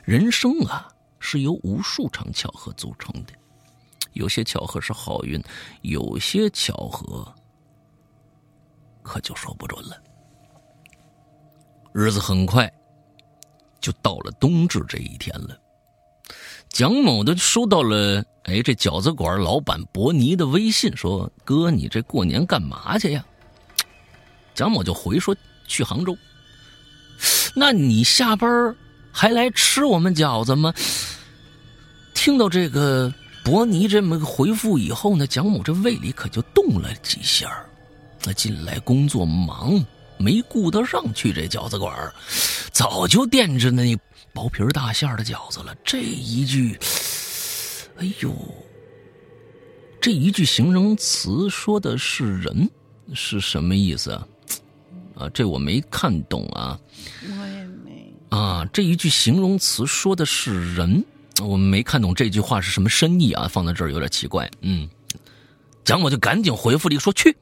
人生啊，是由无数场巧合组成的，有些巧合是好运，有些巧合可就说不准了。日子很快就到了冬至这一天了，蒋某的收到了，哎，这饺子馆老板伯尼的微信，说：“哥，你这过年干嘛去呀？”蒋某就回说：“去杭州。”那你下班？还来吃我们饺子吗？听到这个伯尼这么个回复以后呢，蒋某这胃里可就动了几下那近来工作忙，没顾得上去这饺子馆早就惦着那薄皮大馅的饺子了。这一句，哎呦，这一句形容词说的是人，是什么意思啊？啊，这我没看懂啊。啊，这一句形容词说的是人，我们没看懂这句话是什么深意啊，放在这儿有点奇怪。嗯，蒋某就赶紧回复了一个说去。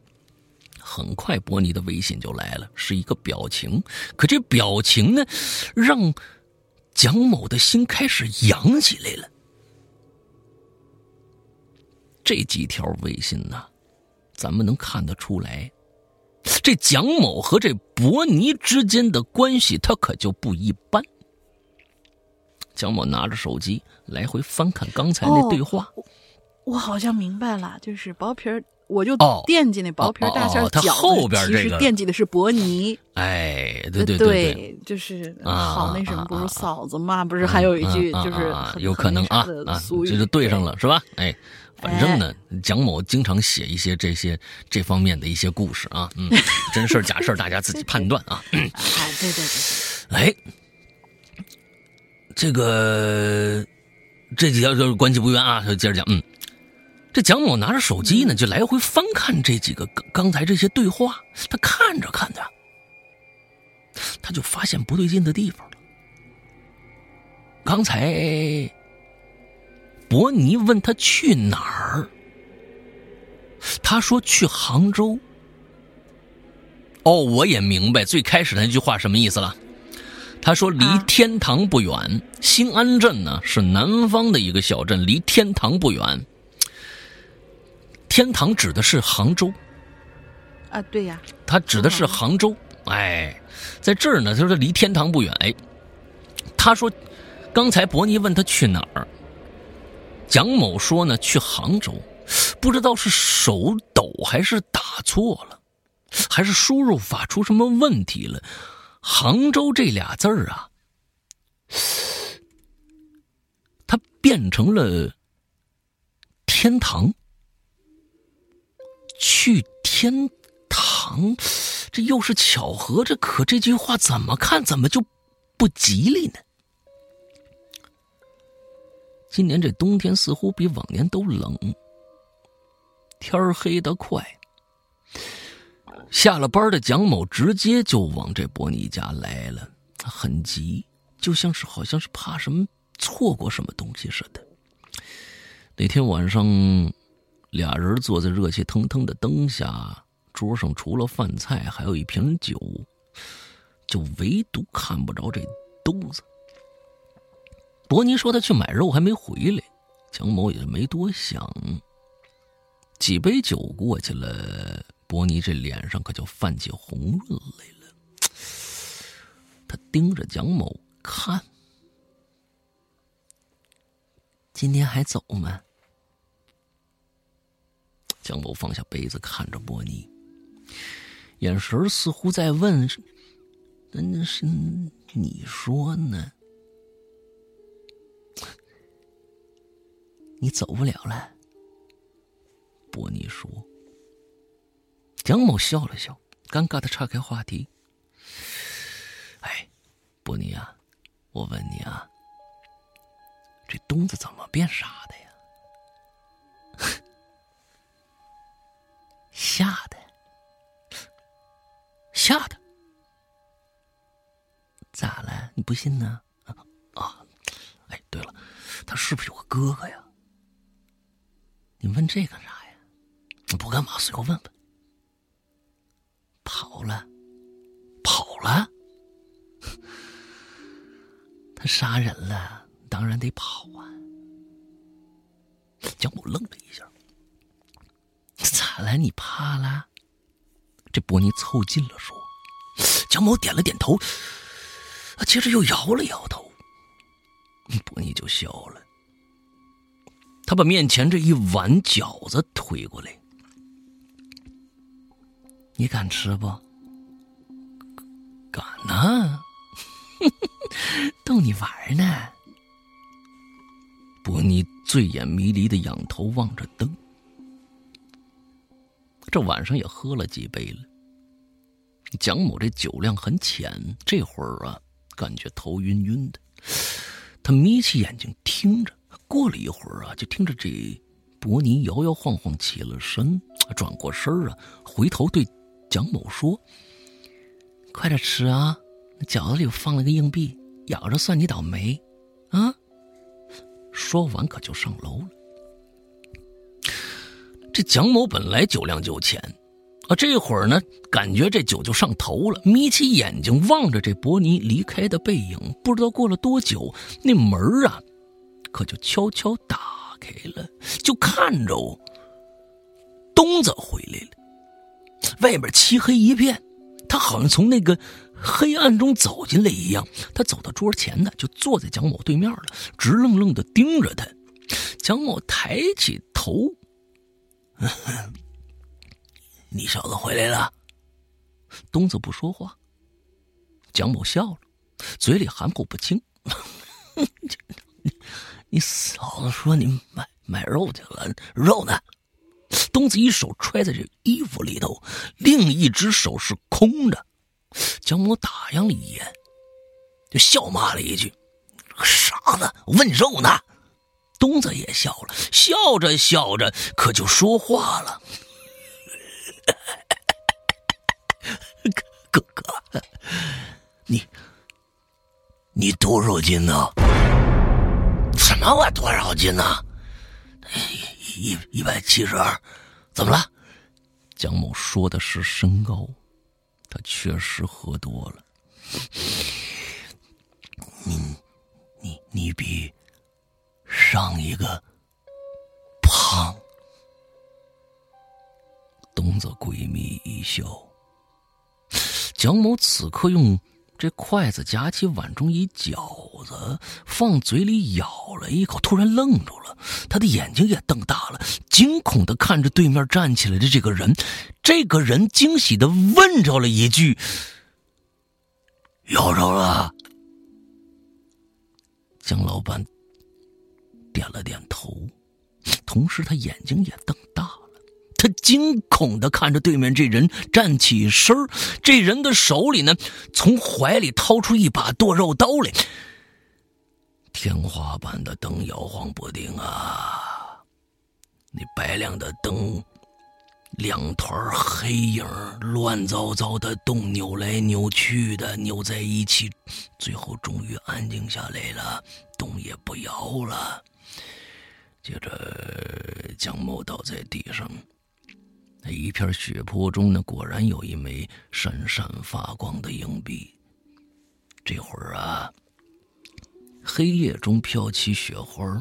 很快，伯尼的微信就来了，是一个表情。可这表情呢，让蒋某的心开始痒起来了。这几条微信呢，咱们能看得出来。这蒋某和这伯尼之间的关系，他可就不一般。蒋某拿着手机来回翻看刚才那对话。我好像明白了，就是薄皮儿，我就哦惦记那薄皮儿大馅儿哦哦它饺子，后边其实这个惦记的是伯尼。哎，对对对对，就是啊好那什么，啊不是啊嫂子嘛？不是还有一句啊就是啊啊很有可能啊这就对上了是吧？哎，反正呢，蒋某经常写一些这些这方面的一些故事啊，嗯，真事儿假事儿大家自己判断啊。对。哎，对对对哎，这个这几条就是关系不冤啊，就接着讲。嗯，这蒋某拿着手机呢，就来回翻看这几个刚刚才这些对话，他看着看着，他就发现不对劲的地方了。刚才伯尼问他去哪儿，他说去杭州。哦，我也明白最开始那句话什么意思了。他说离啊天堂不远，新安镇呢是南方的一个小镇，离天堂不远。天堂指的是杭州，啊，对呀，他指的是杭州。哎，在这儿呢，他说离天堂不远。哎，他说，刚才伯尼问他去哪儿，蒋某说呢去杭州，不知道是手抖还是打错了，还是输入法出什么问题了。杭州这俩字儿啊，它变成了天堂。去天堂，这又是巧合，这可这句话怎么看怎么就不吉利呢？今年这冬天似乎比往年都冷，天黑得快。下了班的蒋某直接就往这伯尼家来了，很急，就像是好像是怕什么错过什么东西似的。那天晚上。俩人坐在热气腾腾的灯下，桌上除了饭菜，还有一瓶酒，就唯独看不着这兜子。伯尼说他去买肉还没回来，蒋某也没多想。几杯酒过去了，伯尼这脸上可就泛起红润来了。他盯着蒋某看，今天还走吗？蒋某放下杯子，看着伯尼，眼神似乎在问：“那是你说呢？你走不了了。”伯尼说。蒋某笑了笑，尴尬的岔开话题：“哎，伯尼啊，我问你啊，这东子怎么变傻的呀？” 吓的，吓的，咋了？你不信呢？啊，哎，对了，他是不是有个哥哥呀？你问这干啥呀？不干嘛，随口问问。跑了，跑了，他杀人了，当然得跑啊。蒋某愣了一下。咋了？你怕了？这伯尼凑近了说。蒋某点了点头，啊，接着又摇了摇头。伯尼就笑了。他把面前这一碗饺子推过来，你敢吃不？敢呐！逗你玩呢。伯尼醉眼迷离的仰头望着灯。这晚上也喝了几杯了。蒋某这酒量很浅，这会儿啊，感觉头晕晕的。他眯起眼睛听着，过了一会儿啊，就听着这伯尼摇摇晃晃起了身，转过身啊，回头对蒋某说：“快点吃啊，饺子里放了个硬币，咬着算你倒霉，啊！”说完可就上楼了。这蒋某本来酒量就浅，啊，这会儿呢，感觉这酒就上头了，眯起眼睛望着这伯尼离开的背影，不知道过了多久，那门啊，可就悄悄打开了，就看着东子回来了。外面漆黑一片，他好像从那个黑暗中走进来一样。他走到桌前呢，就坐在蒋某对面了，直愣愣的盯着他。蒋某抬起头：“你小子回来了。”东子不说话。蒋某笑了，嘴里含糊不清：“你嫂子说你买买肉去了，肉呢？”东子一手揣在这衣服里头，另一只手是空的。蒋某打量了一眼，就笑骂了一句：“傻子，问肉呢？”东子也笑了，笑着笑着，可就说话了：“ 哥哥，你你多少斤呢？什么我多少斤呢？一一百七十二，怎么了？”蒋某说的是身高，他确实喝多了。你你你比。上一个胖，东子诡秘一笑。蒋某此刻用这筷子夹起碗中一饺子，放嘴里咬了一口，突然愣住了，他的眼睛也瞪大了，惊恐的看着对面站起来的这个人。这个人惊喜的问着了一句：“咬着了？”蒋老板。点了点头，同时他眼睛也瞪大了。他惊恐的看着对面这人站起身这人的手里呢，从怀里掏出一把剁肉刀来。天花板的灯摇晃不定啊，那白亮的灯，两团黑影乱糟糟的动，扭来扭去的，扭在一起，最后终于安静下来了，动也不摇了。接着，蒋某倒在地上，那一片血泊中呢，果然有一枚闪闪发光的硬币。这会儿啊，黑夜中飘起雪花，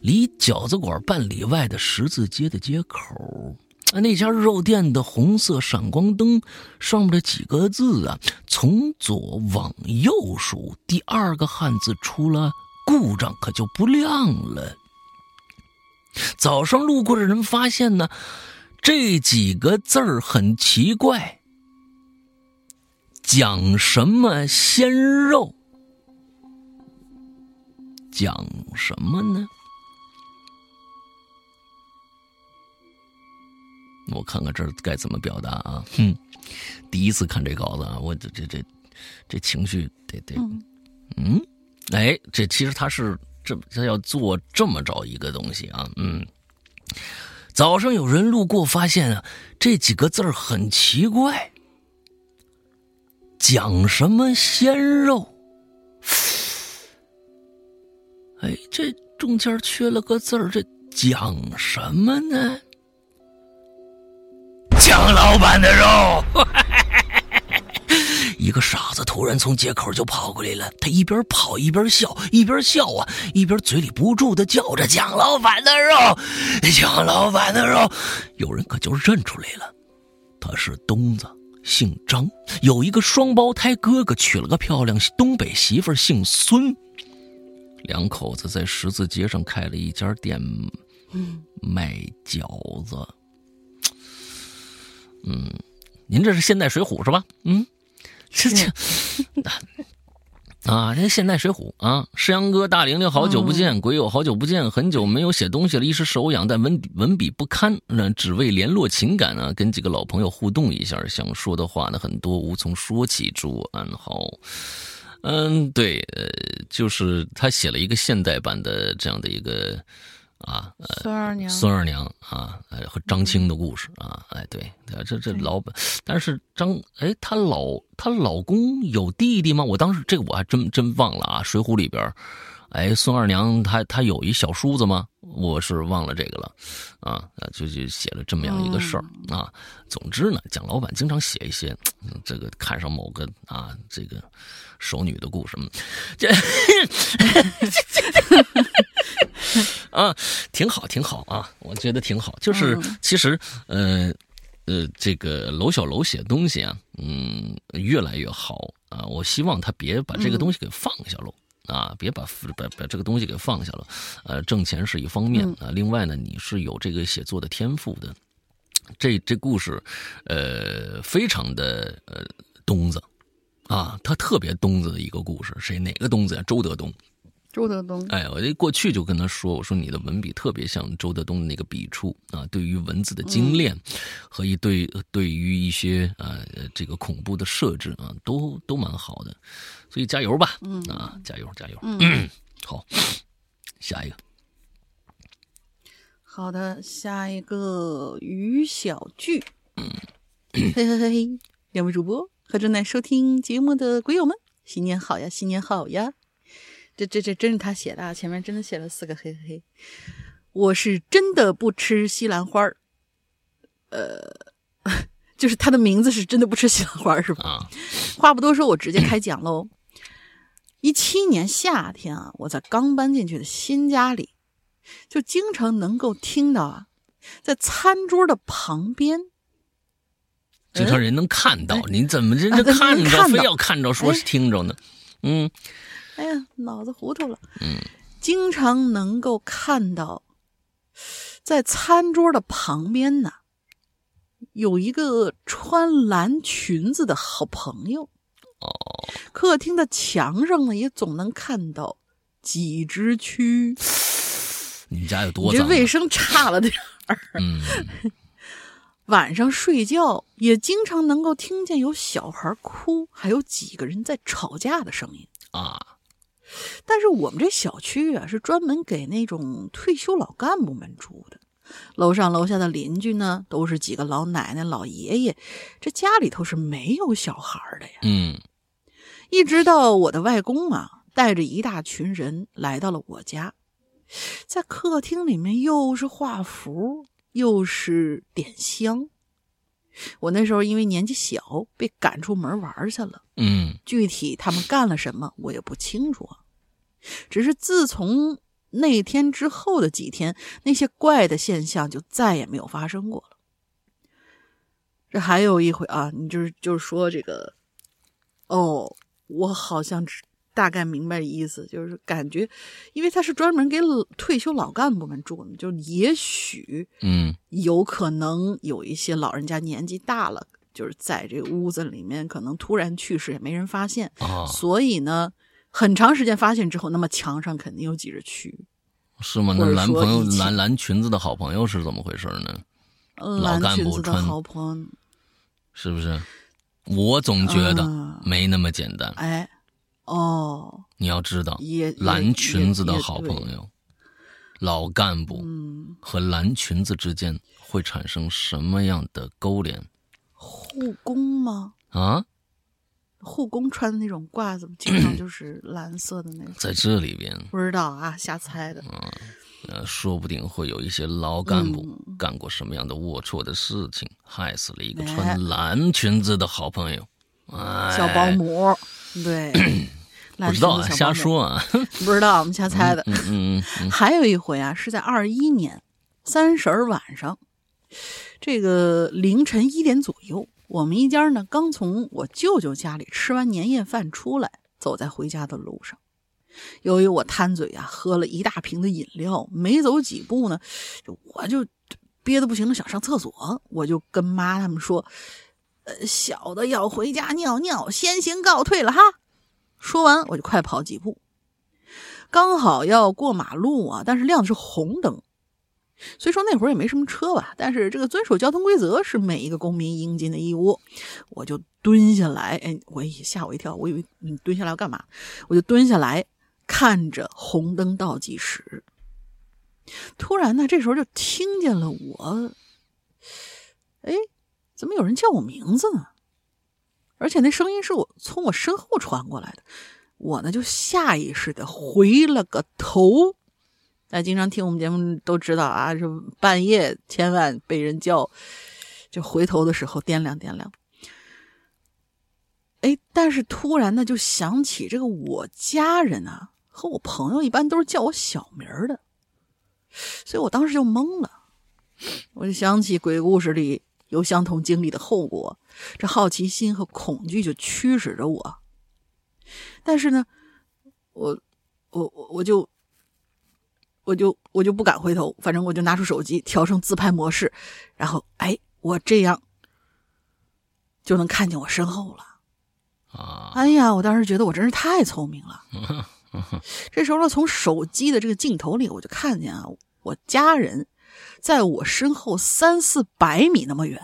离饺子馆半里外的十字街的街口，那家肉店的红色闪光灯上面的几个字啊，从左往右数，第二个汉字出了故障，可就不亮了。早上路过的人发现呢，这几个字儿很奇怪，讲什么鲜肉？讲什么呢？我看看这该怎么表达啊？哼，第一次看这稿子啊，我这这这这情绪得得，嗯，哎，这其实他是。这他要做这么着一个东西啊，嗯，早上有人路过发现啊，这几个字儿很奇怪，讲什么鲜肉？哎，这中间缺了个字儿，这讲什么呢？蒋老板的肉。一个傻子突然从街口就跑过来了，他一边跑一边笑，一边笑啊，一边嘴里不住的叫着：“蒋老板的肉，蒋老板的肉。”有人可就认出来了，他是东子，姓张，有一个双胞胎哥哥，娶了个漂亮东北媳妇，姓孙。两口子在十字街上开了一家店，卖饺子。嗯，您这是现代水浒是吧？嗯。这这 啊！这现代水浒啊，诗阳哥、大玲玲，好久不见，鬼友好久不见，很久没有写东西了，一时手痒，但文文笔不堪，那只为联络情感啊，跟几个老朋友互动一下，想说的话呢很多，无从说起。祝安好。嗯，对，呃，就是他写了一个现代版的这样的一个。啊，孙二娘，孙二娘啊，哎，和张青的故事啊，哎，对，这这老板，但是张，哎，她老她老公有弟弟吗？我当时这个我还真真忘了啊，《水浒》里边，哎，孙二娘她她有一小叔子吗？我是忘了这个了，啊，就就写了这么样一个事儿啊。总之呢，蒋老板经常写一些这个看上某个啊这个熟女的故事，这。啊，挺好，挺好啊，我觉得挺好。就是其实，呃，呃，这个楼小楼写东西啊，嗯，越来越好啊。我希望他别把这个东西给放下喽。啊，别把把把这个东西给放下了，呃，挣钱是一方面啊，另外呢，你是有这个写作的天赋的，这这故事，呃，非常的呃东子，啊，他特别东子的一个故事，谁哪个东子呀？周德东。周德东，哎，我这过去就跟他说，我说你的文笔特别像周德东的那个笔触啊，对于文字的精炼和一对对于一些啊这个恐怖的设置啊，都都蛮好的，所以加油吧，嗯。啊，加油加油，嗯，好，下一个，好的，下一个于小聚，嗯，嘿嘿嘿，两位主播和正在收听节目的鬼友们，新年好呀，新年好呀。这这这真是他写的，啊！前面真的写了四个嘿嘿嘿。我是真的不吃西兰花儿，呃，就是他的名字是真的不吃西兰花是吧？啊，话不多说，我直接开讲喽。一七年夏天啊，我在刚搬进去的新家里，就经常能够听到啊，在餐桌的旁边，经常人能看到，你怎么人家看着，非要看着说是听着呢？嗯。哎呀，脑子糊涂了。嗯，经常能够看到，在餐桌的旁边呢，有一个穿蓝裙子的好朋友。哦，客厅的墙上呢，也总能看到几只蛆。你们家有多脏？这卫生差了点儿。嗯，晚上睡觉也经常能够听见有小孩哭，还有几个人在吵架的声音啊。但是我们这小区啊，是专门给那种退休老干部们住的。楼上楼下的邻居呢，都是几个老奶奶、老爷爷，这家里头是没有小孩的呀。嗯，一直到我的外公啊，带着一大群人来到了我家，在客厅里面又是画符，又是点香。我那时候因为年纪小，被赶出门玩去了。嗯，具体他们干了什么，我也不清楚。只是自从那天之后的几天，那些怪的现象就再也没有发生过了。这还有一回啊，你就是就是说这个，哦，我好像大概明白意思，就是感觉，因为他是专门给退休老干部们住的，就也许，嗯，有可能有一些老人家年纪大了，就是在这个屋子里面可能突然去世，也没人发现啊，所以呢。很长时间发现之后，那么墙上肯定有几只蛆，是吗？那蓝朋友蓝蓝裙子的好朋友是怎么回事呢？老干部穿好朋友，是不是？我总觉得没那么简单。哎，哦，你要知道，蓝裙子的好朋友，老干部和蓝裙子之间会产生什么样的勾连？护工吗？啊？护工穿的那种褂子，经常 就是蓝色的那种。在这里边，不知道啊，瞎猜的。嗯，呃，说不定会有一些老干部干过什么样的龌龊的事情，害死了一个穿蓝裙子的好朋友。哎，小保姆，对，不知道啊，瞎说啊，不知道，我们瞎猜的。嗯嗯。还有一回啊，是在二一年三十晚上，这个凌晨一点左右。我们一家呢，刚从我舅舅家里吃完年夜饭出来，走在回家的路上。由于我贪嘴啊，喝了一大瓶的饮料，没走几步呢，我就憋得不行了，想上厕所。我就跟妈他们说：“呃，小的要回家尿尿，先行告退了哈。”说完，我就快跑几步，刚好要过马路啊，但是亮的是红灯。虽说那会儿也没什么车吧，但是这个遵守交通规则是每一个公民应尽的义务。我就蹲下来，哎，我吓我一跳，我以为你蹲下来要干嘛？我就蹲下来看着红灯倒计时。突然呢，这时候就听见了我，哎，怎么有人叫我名字呢？而且那声音是我从我身后传过来的。我呢就下意识的回了个头。那经常听我们节目都知道啊，是半夜千万被人叫，就回头的时候掂量掂量。哎，但是突然呢，就想起这个我家人啊和我朋友一般都是叫我小名的，所以我当时就懵了。我就想起鬼故事里有相同经历的后果，这好奇心和恐惧就驱使着我。但是呢，我我我我就我就我就不敢回头，反正我就拿出手机调成自拍模式，然后哎，我这样就能看见我身后了。啊，哎呀，我当时觉得我真是太聪明了。这时候呢，从手机的这个镜头里，我就看见啊，我家人在我身后三四百米那么远。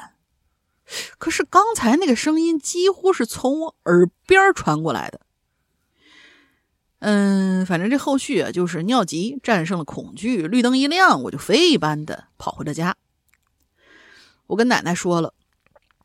可是刚才那个声音几乎是从我耳边传过来的。嗯，反正这后续啊，就是尿急战胜了恐惧，绿灯一亮，我就飞一般的跑回了家。我跟奶奶说了，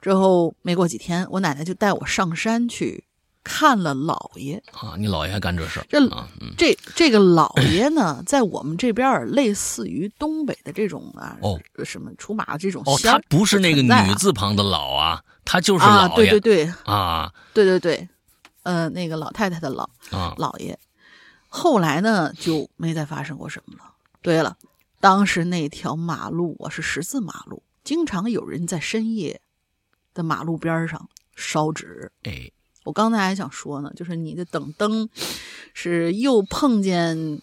之后没过几天，我奶奶就带我上山去看了姥爷。啊，你姥爷还干这事儿？这啊，嗯，这这个老爷呢，在我们这边儿类似于东北的这种啊，哦什么出马这种哦，他不是那个女字旁的老啊，他就是啊，老爷对对对啊对对对，呃，那个老太太的老啊老爷，后来呢就没再发生过什么了。对了，当时那条马路啊是十字马路，经常有人在深夜的马路边上烧纸。哎，我刚才还想说呢，就是你的等灯是又碰见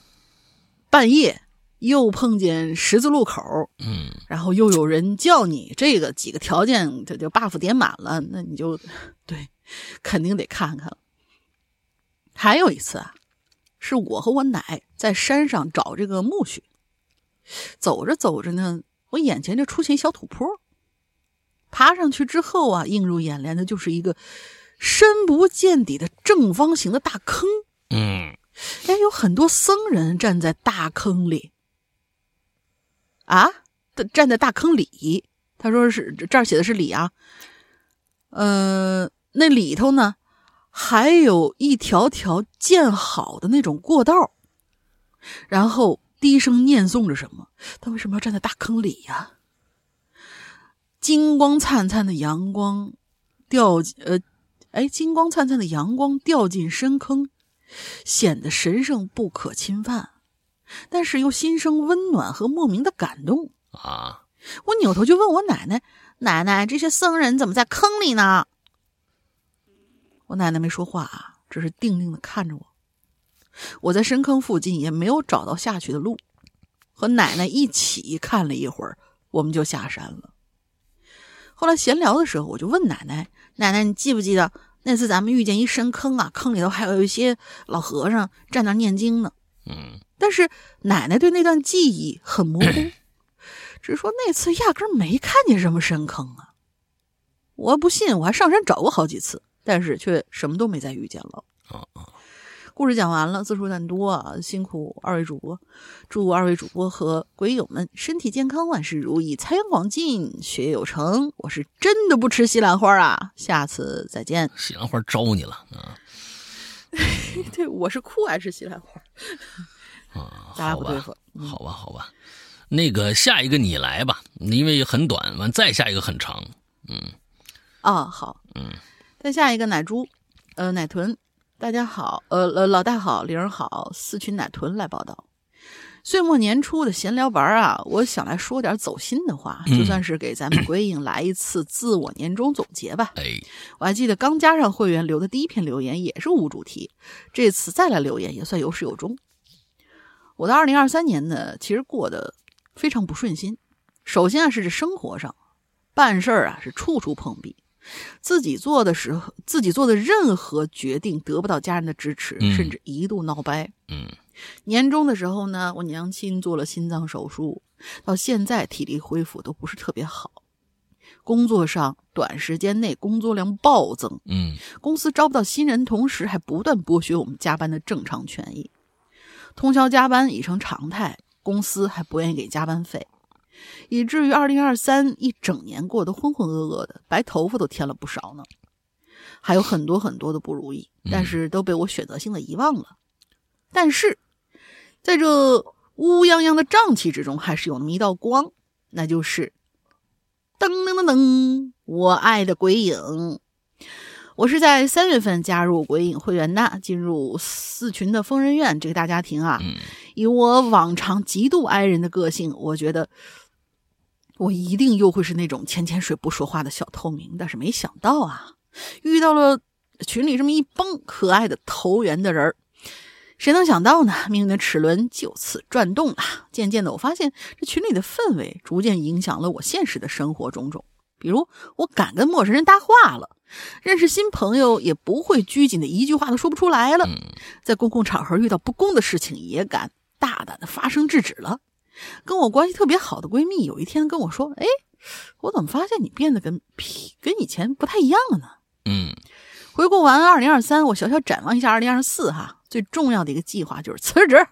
半夜，又碰见十字路口，嗯然后又有人叫你，这个几个条件这就 buff 点满了，那你就 对，肯定得看看了。还有一次啊，是我和我奶在山上找这个苜蓿，走着走着呢，我眼前就出现一小土坡，爬上去之后啊，映入眼帘的就是一个深不见底的正方形的大坑。嗯哎，有很多僧人站在大坑里。啊，站在大坑里。他说是这儿写的是里啊。呃，那里头呢，还有一条条建好的那种过道。然后低声念诵着什么。他为什么要站在大坑里呀、金光灿灿的阳光掉进呃，哎，金光灿灿的阳光掉进深坑。显得神圣不可侵犯，但是又心生温暖和莫名的感动。啊，我扭头就问我奶奶：“奶奶，这些僧人怎么在坑里呢？”我奶奶没说话啊，只是定定的看着我。我在深坑附近也没有找到下去的路，和奶奶一起看了一会儿，我们就下山了。后来闲聊的时候，我就问奶奶：“奶奶，你记不记得？”那次咱们遇见一深坑啊，坑里头还有一些老和尚站那念经呢。嗯但是奶奶对那段记忆很模糊，只说那次压根儿没看见什么深坑啊。我不信，我还上山找过好几次，但是却什么都没再遇见了。啊啊，故事讲完了，字数有点多啊，辛苦二位主播，祝二位主播和鬼友们身体健康，万事如意，财源广进，学业有成。我是真的不吃西兰花啊，下次再见。西兰花招你了啊 对，我是酷爱吃西兰花，啊，咱俩好吧不对付。嗯好吧，好吧，那个下一个你来吧，因为很短，完再下一个很长。嗯啊，好，嗯，再下一个奶猪，呃，奶豚，大家好，呃呃，老大好，玲儿好，四群奶豚来报道。岁末年初的闲聊玩儿啊，我想来说点走心的话，就算是给咱们鬼影来一次自我年终总结吧。哎，我还记得刚加上会员留的第一篇留言也是无主题，这次再来留言也算有始有终。我的二零二三年呢，其实过得非常不顺心。首先啊，是这生活上办事儿啊是处处碰壁，自己做的时候，自己做的任何决定得不到家人的支持，嗯甚至一度闹掰。嗯年终的时候呢，我娘亲做了心脏手术，到现在体力恢复都不是特别好。工作上短时间内工作量暴增，嗯公司招不到新人，同时还不断剥削我们加班的正常权益，通宵加班已成常态，公司还不愿意给加班费，以至于二零二三一整年过得浑浑噩噩的，白头发都添了不少呢。还有很多很多的不如意，但是都被我选择性的遗忘了。但是，在这乌泱泱的瘴气之中，还是有那么一道光，那就是噔噔噔噔，我爱的鬼影。我是在三月份加入鬼影会员的，进入四群的疯人院这个大家庭啊。嗯以我往常极度哀人的个性，我觉得我一定又会是那种潜潜水不说话的小透明。但是没想到啊，遇到了群里这么一帮可爱的投缘的人儿。谁能想到呢？命运的齿轮就此转动了。渐渐的，我发现这群里的氛围逐渐影响了我现实的生活种种。比如，我敢跟陌生人搭话了，认识新朋友也不会拘谨的一句话都说不出来了。在公共场合遇到不公的事情，也敢大胆的发声制止了。跟我关系特别好的闺蜜有一天跟我说：“哎，我怎么发现你变得跟跟以前不太一样了呢？”嗯，回顾完二零二三，我小小展望一下二零二四哈。最重要的一个计划就是辞职。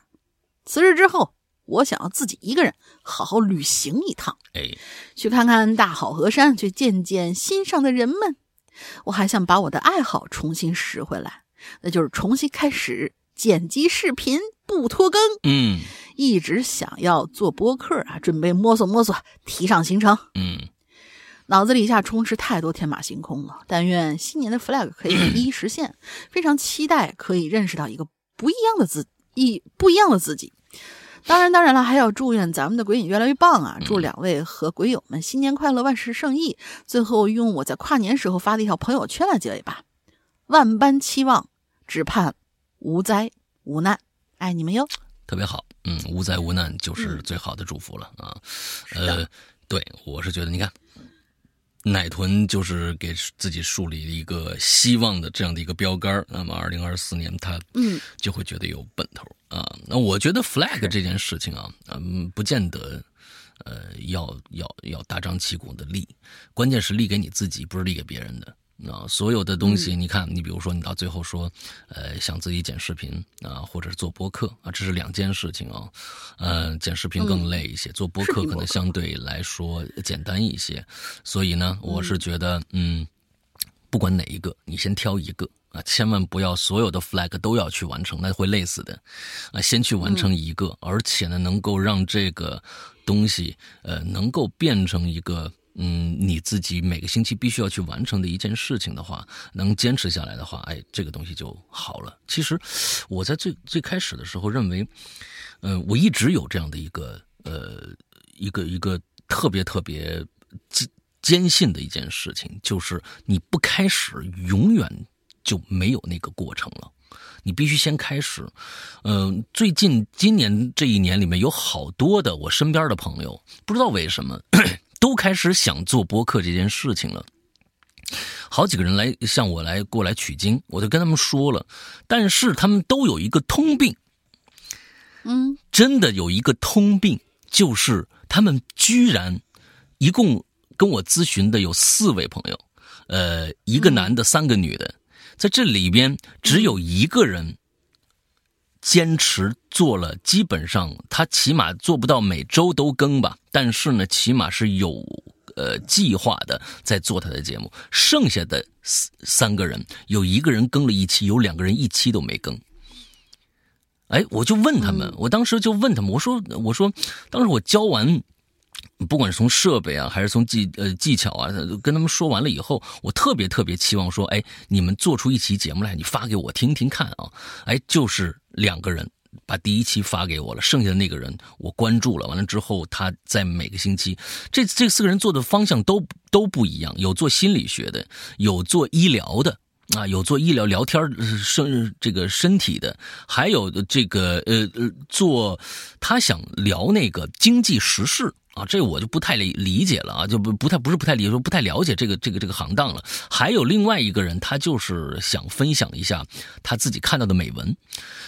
辞职之后，我想要自己一个人好好旅行一趟，哎，去看看大好河山，去见见心上的人们。我还想把我的爱好重新拾回来，那就是重新开始剪辑视频，不拖更。嗯，一直想要做播客啊，准备摸索摸索，提上行程。嗯，脑子里一下充斥太多天马行空了。但愿新年的 flag 可以一一实现。非常期待可以认识到一个。不一样的自一不一样的自己，当然当然了，还要祝愿咱们的鬼影越来越棒啊！祝两位和鬼友们新年快乐，万事胜意。最后用我在跨年时候发的一条朋友圈来结尾吧：万般期望，只盼无灾无难。爱你们哟！特别好，嗯，无灾无难就是最好的祝福了啊！呃，对我是觉得，你看。奶豚就是给自己树立一个希望的这样的一个标杆那么，二零二四年他嗯就会觉得有奔头啊。那我觉得 flag 这件事情啊，嗯，不见得呃要要要大张旗鼓的立，关键是立给你自己，不是立给别人的。啊，所有的东西，你看，你比如说，你到最后说，呃，想自己剪视频啊，或者是做播客啊，这是两件事情啊。呃，剪视频更累一些，做播客可能相对来说简单一些。所以呢，我是觉得，嗯，不管哪一个，你先挑一个啊，千万不要所有的 flag 都要去完成，那会累死的。啊，先去完成一个，而且呢，能够让这个东西，呃，能够变成一个。嗯，你自己每个星期必须要去完成的一件事情的话，能坚持下来的话，哎，这个东西就好了。其实我在最最开始的时候认为，嗯，我一直有这样的一个呃一个一个特别特别坚坚信的一件事情，就是你不开始，永远就没有那个过程了。你必须先开始。嗯，最近今年这一年里面，有好多的我身边的朋友，不知道为什么。都开始想做播客这件事情了，好几个人来向我来过来取经，我就跟他们说了，但是他们都有一个通病，嗯，真的有一个通病，就是他们居然一共跟我咨询的有四位朋友，呃，一个男的，三个女的，在这里边只有一个人。坚持做了，基本上他起码做不到每周都更吧，但是呢，起码是有呃计划的在做他的节目。剩下的三三个人，有一个人更了一期，有两个人一期都没更。哎，我就问他们，我当时就问他们，我说我说，当时我教完。不管是从设备啊，还是从技呃技巧啊，跟他们说完了以后，我特别特别期望说，哎，你们做出一期节目来，你发给我听听看啊。哎，就是两个人把第一期发给我了，剩下的那个人我关注了，完了之后他在每个星期，这这四个人做的方向都都不一样，有做心理学的，有做医疗的啊，有做医疗聊天身这个身体的，还有这个呃呃做他想聊那个经济时事。啊，这我就不太理理解了啊，就不不太不是不太理解，说不太了解这个这个这个行当了。还有另外一个人，他就是想分享一下他自己看到的美文。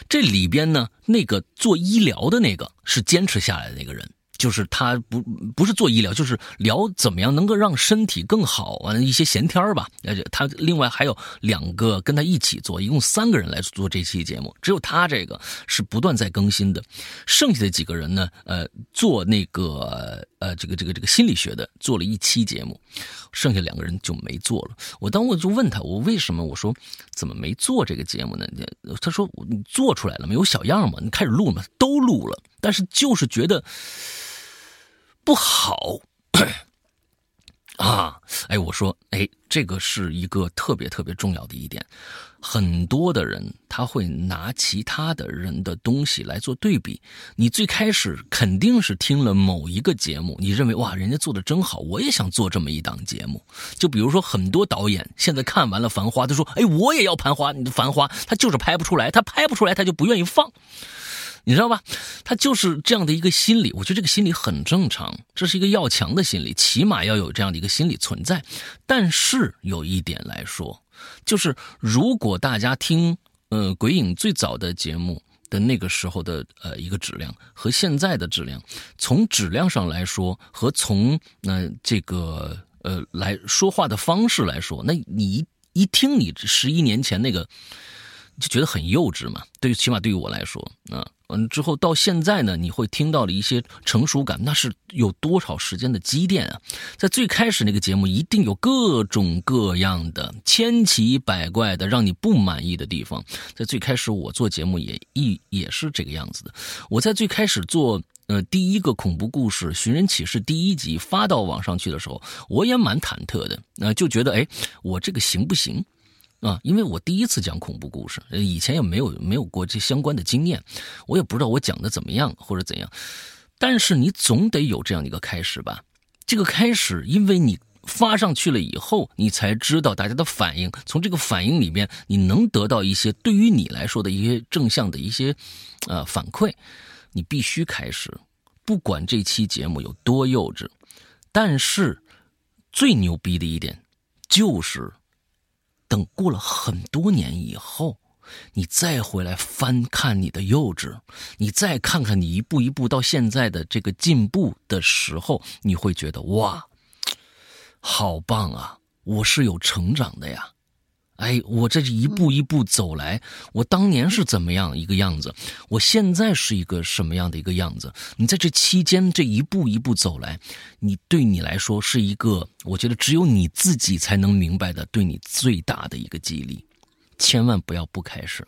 这里边呢，那个做医疗的那个是坚持下来的那个人。就是他不不是做医疗，就是聊怎么样能够让身体更好啊一些闲天吧。而且他另外还有两个跟他一起做，一共三个人来做这期节目。只有他这个是不断在更新的，剩下的几个人呢，呃，做那个呃这个这个这个心理学的做了一期节目，剩下两个人就没做了。我当我就问他，我为什么？我说怎么没做这个节目呢？他说你做出来了没有小样吗？你开始录吗？都录了，但是就是觉得。不好，啊，哎，我说，哎，这个是一个特别特别重要的一点。很多的人他会拿其他的人的东西来做对比。你最开始肯定是听了某一个节目，你认为哇，人家做的真好，我也想做这么一档节目。就比如说很多导演现在看完了《繁花》，他说，哎，我也要《繁花》，你的《繁花》他就是拍不出来，他拍不出来，他就不愿意放。你知道吧？他就是这样的一个心理，我觉得这个心理很正常，这是一个要强的心理，起码要有这样的一个心理存在。但是有一点来说，就是如果大家听呃鬼影最早的节目的那个时候的呃一个质量和现在的质量，从质量上来说和从那这个呃来说话的方式来说，那你一听你十一年前那个。就觉得很幼稚嘛，对于起码对于我来说啊，嗯，之后到现在呢，你会听到了一些成熟感，那是有多少时间的积淀啊？在最开始那个节目，一定有各种各样的千奇百怪的让你不满意的地方。在最开始我做节目也一也是这个样子的。我在最开始做呃第一个恐怖故事《寻人启事》第一集发到网上去的时候，我也蛮忐忑的，那就觉得哎，我这个行不行？啊，因为我第一次讲恐怖故事，以前也没有没有过这相关的经验，我也不知道我讲的怎么样或者怎样。但是你总得有这样一个开始吧？这个开始，因为你发上去了以后，你才知道大家的反应，从这个反应里面，你能得到一些对于你来说的一些正向的一些呃反馈。你必须开始，不管这期节目有多幼稚，但是最牛逼的一点就是。等过了很多年以后，你再回来翻看你的幼稚，你再看看你一步一步到现在的这个进步的时候，你会觉得哇，好棒啊！我是有成长的呀。哎，我这一步一步走来，我当年是怎么样一个样子？我现在是一个什么样的一个样子？你在这期间这一步一步走来，你对你来说是一个，我觉得只有你自己才能明白的，对你最大的一个激励。千万不要不开始，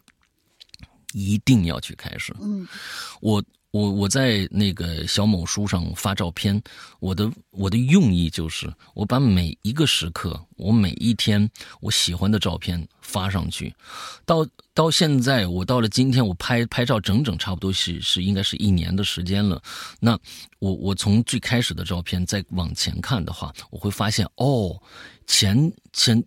一定要去开始。嗯，我。我我在那个小某书上发照片，我的我的用意就是，我把每一个时刻，我每一天我喜欢的照片发上去。到到现在，我到了今天，我拍拍照整整差不多是是应该是一年的时间了。那我我从最开始的照片再往前看的话，我会发现哦，前前。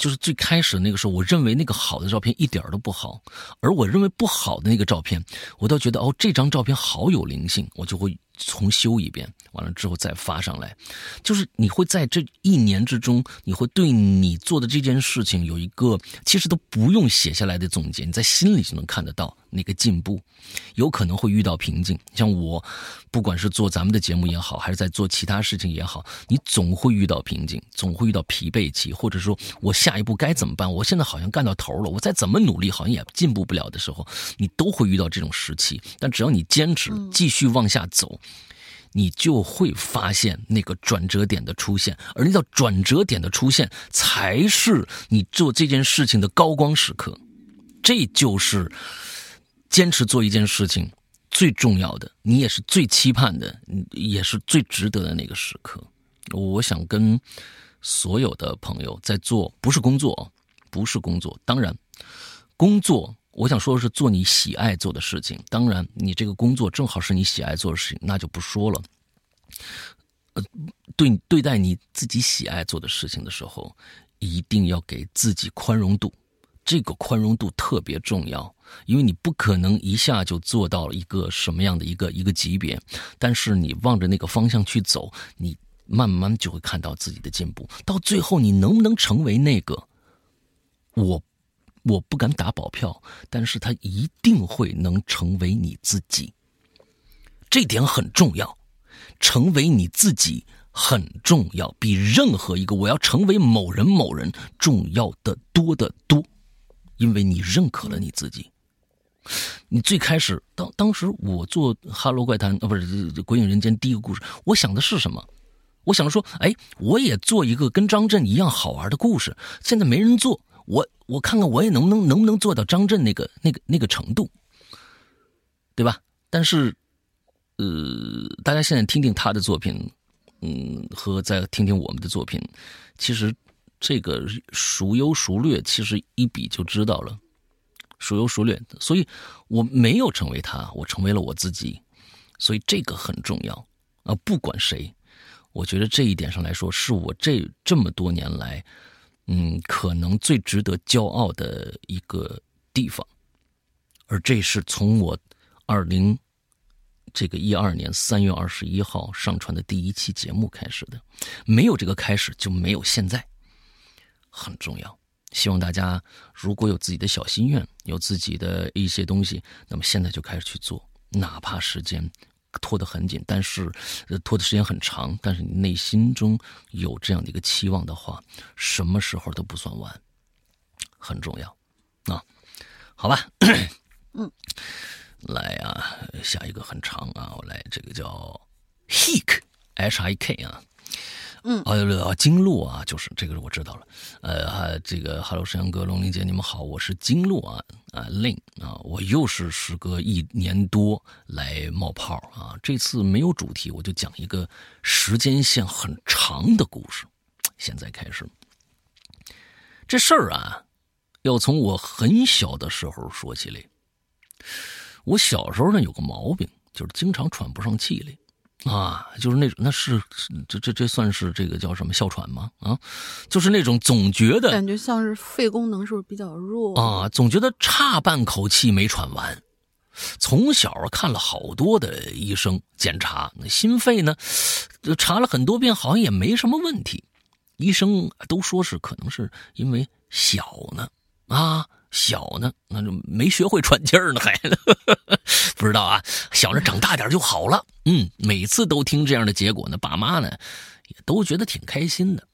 就是最开始那个时候，我认为那个好的照片一点都不好，而我认为不好的那个照片，我倒觉得哦，这张照片好有灵性，我就会重修一遍，完了之后再发上来。就是你会在这一年之中，你会对你做的这件事情有一个其实都不用写下来的总结，你在心里就能看得到。那个进步，有可能会遇到瓶颈。像我，不管是做咱们的节目也好，还是在做其他事情也好，你总会遇到瓶颈，总会遇到疲惫期，或者说我下一步该怎么办？我现在好像干到头了，我再怎么努力，好像也进步不了的时候，你都会遇到这种时期。但只要你坚持，继续往下走，你就会发现那个转折点的出现，而那叫转折点的出现，才是你做这件事情的高光时刻。这就是。坚持做一件事情，最重要的，你也是最期盼的，也是最值得的那个时刻。我想跟所有的朋友在做，不是工作，不是工作。当然，工作，我想说的是做你喜爱做的事情。当然，你这个工作正好是你喜爱做的事情，那就不说了。呃，对对待你自己喜爱做的事情的时候，一定要给自己宽容度。这个宽容度特别重要，因为你不可能一下就做到了一个什么样的一个一个级别，但是你望着那个方向去走，你慢慢就会看到自己的进步。到最后，你能不能成为那个？我我不敢打保票，但是他一定会能成为你自己。这点很重要，成为你自己很重要，比任何一个我要成为某人某人重要的多得多。因为你认可了你自己，你最开始当当时我做《哈喽怪谈》啊，不是《鬼影人间》第一个故事，我想的是什么？我想说，哎，我也做一个跟张震一样好玩的故事。现在没人做，我我看看我也能不能能不能做到张震那个那个那个程度，对吧？但是，呃，大家现在听听他的作品，嗯，和再听听我们的作品，其实这个孰优孰劣，其实一比就知道了，孰优孰劣。所以我没有成为他，我成为了我自己，所以这个很重要啊！不管谁，我觉得这一点上来说，是我这这么多年来，嗯，可能最值得骄傲的一个地方。而这是从我二零。这个一二年三月二十一号上传的第一期节目开始的，没有这个开始就没有现在，很重要。希望大家如果有自己的小心愿，有自己的一些东西，那么现在就开始去做，哪怕时间拖得很紧，但是拖的时间很长，但是你内心中有这样的一个期望的话，什么时候都不算晚，很重要啊。好吧，嗯。来啊，下一个很长啊，我来这个叫 Hik，H I K 啊，嗯，啊，金鹿啊，就是这个我知道了，呃，这个 Hello 沈阳哥、龙玲姐，你们好，我是金鹿啊，啊令啊，我又是时隔一年多来冒泡啊，这次没有主题，我就讲一个时间线很长的故事，现在开始，这事儿啊，要从我很小的时候说起来。我小时候呢有个毛病，就是经常喘不上气来，啊，就是那种那是这这这算是这个叫什么哮喘吗？啊，就是那种总觉得感觉像是肺功能是不是比较弱啊？总觉得差半口气没喘完。从小看了好多的医生检查，那心肺呢，查了很多遍，好像也没什么问题。医生都说是可能是因为小呢，啊。小呢，那就没学会喘气儿呢，还 不知道啊。想着长大点就好了。嗯，每次都听这样的结果呢，爸妈呢也都觉得挺开心的。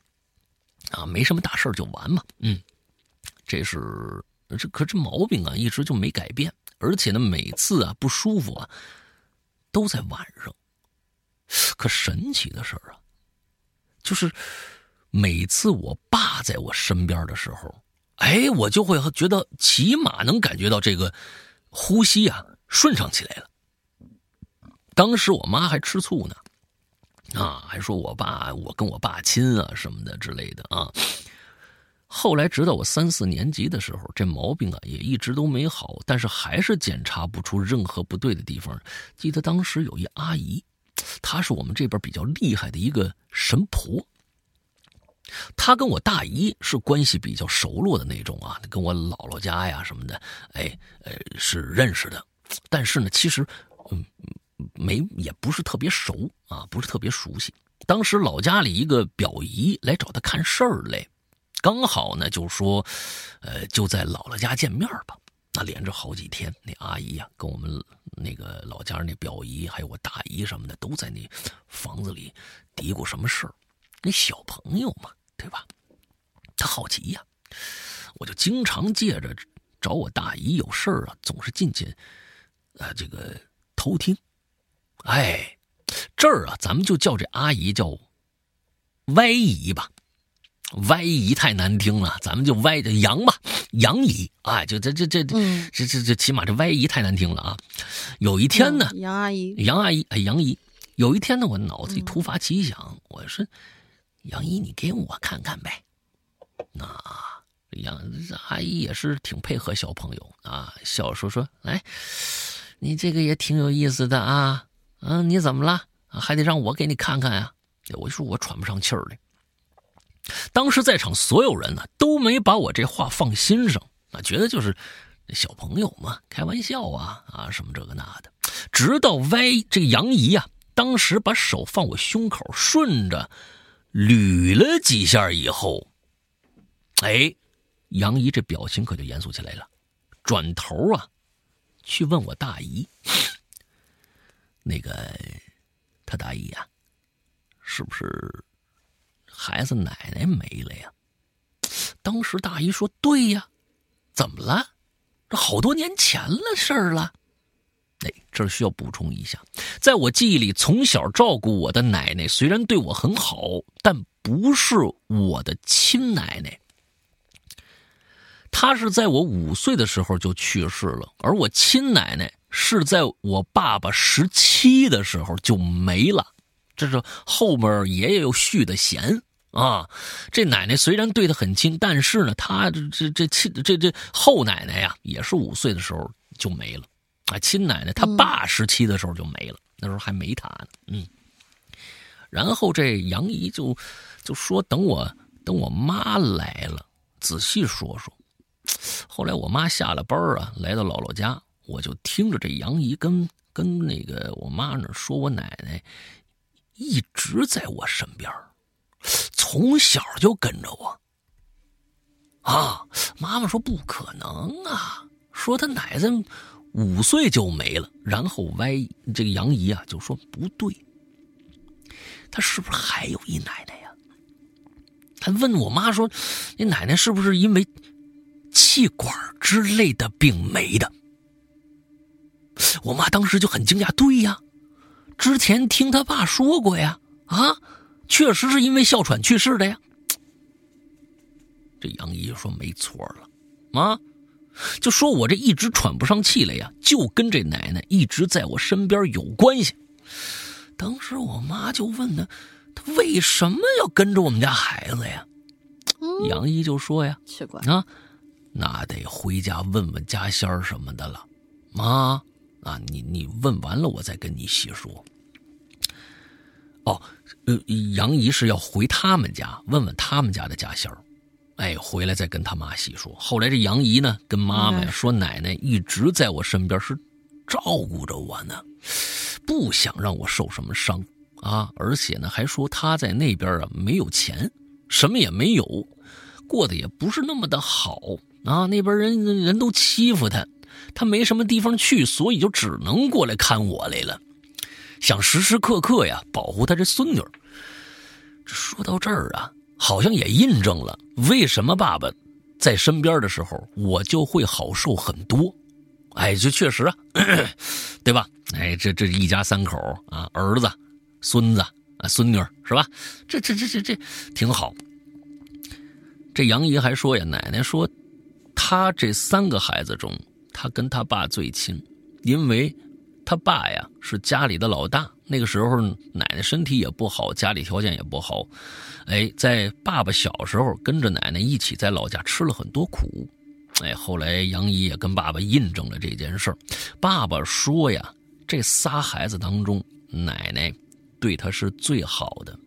啊，没什么大事就完嘛。嗯，这是这可这毛病啊，一直就没改变。而且呢，每次啊不舒服啊，都在晚上。可神奇的事儿啊，就是每次我爸在我身边的时候。哎，我就会觉得起码能感觉到这个呼吸啊顺畅起来了。当时我妈还吃醋呢，啊，还说我爸我跟我爸亲啊什么的之类的啊。后来直到我三四年级的时候，这毛病啊也一直都没好，但是还是检查不出任何不对的地方。记得当时有一阿姨，她是我们这边比较厉害的一个神婆。他跟我大姨是关系比较熟络的那种啊，跟我姥姥家呀什么的，哎，呃，是认识的。但是呢，其实，嗯，没也不是特别熟啊，不是特别熟悉。当时老家里一个表姨来找他看事儿来，刚好呢就说，呃，就在姥姥家见面吧。那连着好几天，那阿姨呀跟我们那个老家那表姨还有我大姨什么的都在那房子里嘀咕什么事儿。那小朋友嘛，对吧？他好奇呀，我就经常借着找我大姨有事儿啊，总是进去，呃，这个偷听。哎，这儿啊，咱们就叫这阿姨叫歪姨吧，歪姨太难听了，咱们就歪着杨吧，杨姨。哎，就这这这这这这，起码这歪姨太难听了啊。有一天呢，杨阿姨，杨阿姨，哎，杨姨。有一天呢，我脑子里突发奇想，我说。杨姨，你给我看看呗。那杨阿姨也是挺配合小朋友啊，笑说说来，你这个也挺有意思的啊。嗯，你怎么了？还得让我给你看看呀？我说我喘不上气儿来。当时在场所有人呢都没把我这话放心上啊，觉得就是小朋友嘛，开玩笑啊啊什么这个那的。直到歪这个杨姨啊，当时把手放我胸口，顺着。捋了几下以后，哎，杨姨这表情可就严肃起来了，转头啊，去问我大姨：“ 那个，他大姨呀，是不是孩子奶奶没了呀？” 当时大姨说：“对呀，怎么了？这好多年前了事儿了。”哎，这需要补充一下，在我记忆里，从小照顾我的奶奶虽然对我很好，但不是我的亲奶奶。她是在我五岁的时候就去世了，而我亲奶奶是在我爸爸十七的时候就没了。这是后面爷爷又续的弦啊。这奶奶虽然对他很亲，但是呢，他这这这亲这这后奶奶呀，也是五岁的时候就没了啊。亲奶奶他爸时期的时候就没了，那时候还没他呢。嗯。然后这杨姨就就说等我等我妈来了，仔细说说。后来我妈下了班啊，来到姥姥家，我就听着这杨姨跟跟那个我妈那说，我奶奶一直在我身边，从小就跟着我。啊，妈妈说不可能啊，说她奶奶五岁就没了。然后歪这个杨姨啊就说不对，他是不是还有一奶奶呀？他问我妈说，你奶奶是不是因为？气管之类的病没的，我妈当时就很惊讶。对呀，之前听他爸说过呀，啊，确实是因为哮喘去世的呀。这杨姨说没错了，啊，就说我这一直喘不上气来呀，就跟这奶奶一直在我身边有关系。当时我妈就问他，他为什么要跟着我们家孩子呀？杨姨就说呀，奇怪啊。那得回家问问家仙儿什么的了，妈啊，你你问完了，我再跟你细说。哦，呃，杨姨是要回他们家问问他们家的家仙儿，哎，回来再跟他妈细说。后来这杨姨呢，跟妈妈说，奶奶一直在我身边是照顾着我呢，不想让我受什么伤啊，而且呢，还说她在那边啊没有钱，什么也没有，过得也不是那么的好。啊，那边人人都欺负她，她没什么地方去，所以就只能过来看我来了，想时时刻刻呀保护她这孙女。说到这儿啊，好像也印证了为什么爸爸在身边的时候，我就会好受很多。哎，这确实啊，对吧？哎，这这一家三口啊，儿子、孙子啊、孙女是吧？这这这这这挺好。这杨姨还说呀，奶奶说。他这三个孩子中，他跟他爸最亲，因为他爸呀是家里的老大。那个时候奶奶身体也不好，家里条件也不好。哎，在爸爸小时候跟着奶奶一起在老家吃了很多苦。哎，后来杨姨也跟爸爸印证了这件事儿。爸爸说呀，这仨孩子当中，奶奶对他是最好的，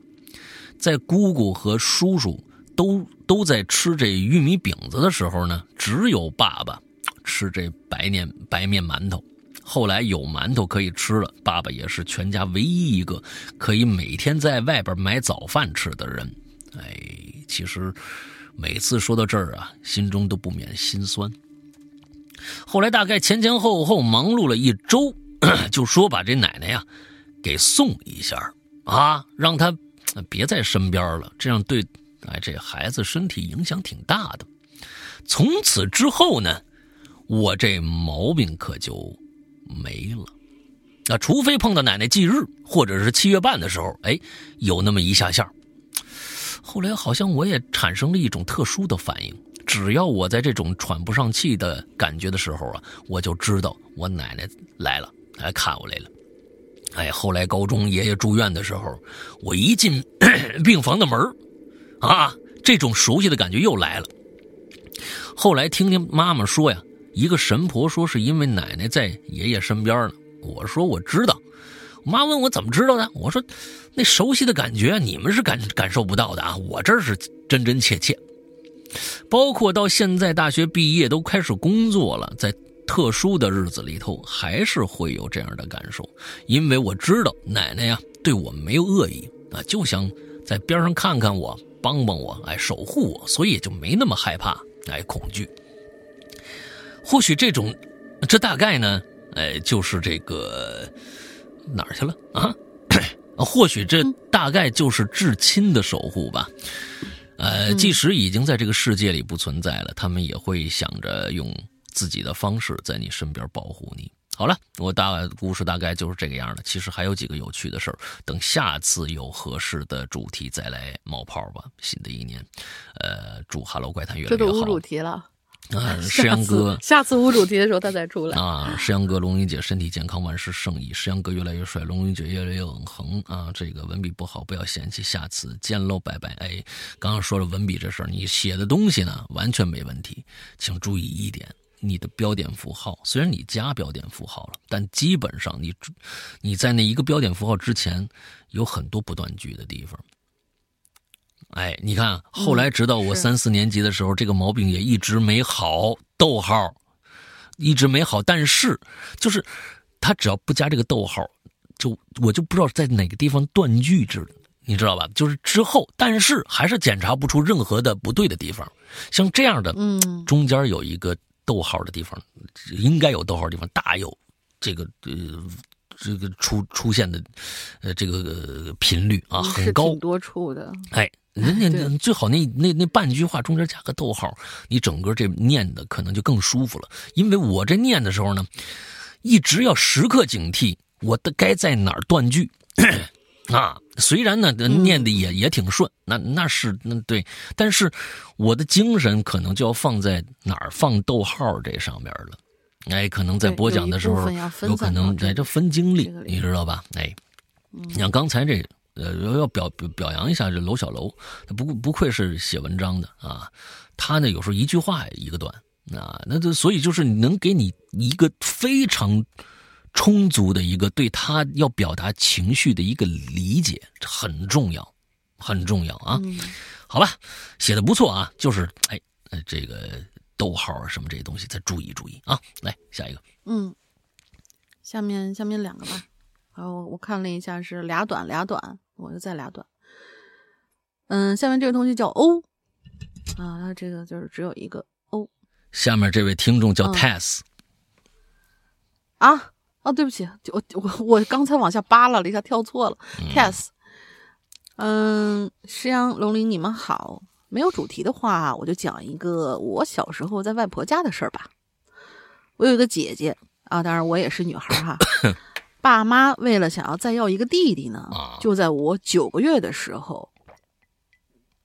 在姑姑和叔叔。都都在吃这玉米饼子的时候呢，只有爸爸吃这白面白面馒头。后来有馒头可以吃了，爸爸也是全家唯一一个可以每天在外边买早饭吃的人。哎，其实每次说到这儿啊，心中都不免心酸。后来大概前前后后忙碌了一周，就说把这奶奶呀给送一下啊，让她别在身边了，这样对。哎，这孩子身体影响挺大的。从此之后呢，我这毛病可就没了。那除非碰到奶奶忌日，或者是七月半的时候，哎，有那么一下下。后来好像我也产生了一种特殊的反应，只要我在这种喘不上气的感觉的时候啊，我就知道我奶奶来了，来看我来了。哎，后来高中爷爷住院的时候，我一进 病房的门啊，这种熟悉的感觉又来了。后来听听妈妈说呀，一个神婆说是因为奶奶在爷爷身边呢。我说我知道。我妈问我怎么知道的，我说那熟悉的感觉你们是感感受不到的啊，我这是真真切切。包括到现在大学毕业都开始工作了，在特殊的日子里头还是会有这样的感受，因为我知道奶奶呀对我没有恶意啊，就想在边上看看我。帮帮我，哎，守护我，所以也就没那么害怕，哎，恐惧。或许这种，这大概呢，哎，就是这个哪儿去了啊？或许这大概就是至亲的守护吧。呃，即使已经在这个世界里不存在了，他们也会想着用自己的方式在你身边保护你。好了，我大故事大概就是这个样的。其实还有几个有趣的事儿，等下次有合适的主题再来冒泡吧。新的一年，呃，祝《哈喽怪谈》越来越好。这都无主题了。啊，石阳哥，下次无主题的时候他再出来啊。石阳哥，龙云姐身体健康，万事胜意。石阳哥越来越帅，龙云姐越来越永恒啊。这个文笔不好，不要嫌弃，下次见喽，拜拜。哎，刚刚说了文笔这事儿，你写的东西呢完全没问题，请注意一点，你的标点符号虽然你加标点符号了，但基本上你你在那一个标点符号之前有很多不断句的地方。哎，你看，后来直到我三四年级的时候，这个毛病也一直没好。逗号一直没好，但是就是他只要不加这个逗号，就我就不知道在哪个地方断句子，你知道吧？就是之后，但是还是检查不出任何的不对的地方。像这样的，嗯，中间有一个逗号的地方，应该有逗号的地方，大有这个呃这个出出现的呃这个频率啊很高，多处的，哎。人家 最好那那那半句话中间加个逗号，你整个这念的可能就更舒服了。因为我这念的时候呢，一直要时刻警惕我的该在哪儿断句 啊。虽然呢念的也也挺顺，那那是那对，但是我的精神可能就要放在哪儿放逗号这上面了。哎，可能在播讲的时候有可能在这分精力，你知道吧？哎，你像刚才这。呃，要表表表扬一下这楼小楼，他不不愧是写文章的啊。他呢有时候一句话一个段啊，那这所以就是能给你一个非常充足的一个对他要表达情绪的一个理解，很重要，很重要啊。好吧，写的不错啊，就是哎，这个逗号啊什么这些东西再注意注意啊。来下一个，嗯，下面下面两个吧。好，我看了一下是俩短俩短。我就再俩短，嗯，下面这位同学叫欧啊，他这个就是只有一个欧。下面这位听众叫 Tess 啊啊，对不起，我我我刚才往下扒拉了一下，跳错了。Tess，嗯，石阳龙鳞，你们好。没有主题的话，我就讲一个我小时候在外婆家的事儿吧。我有一个姐姐啊，当然我也是女孩哈。爸妈为了想要再要一个弟弟呢，就在我九个月的时候，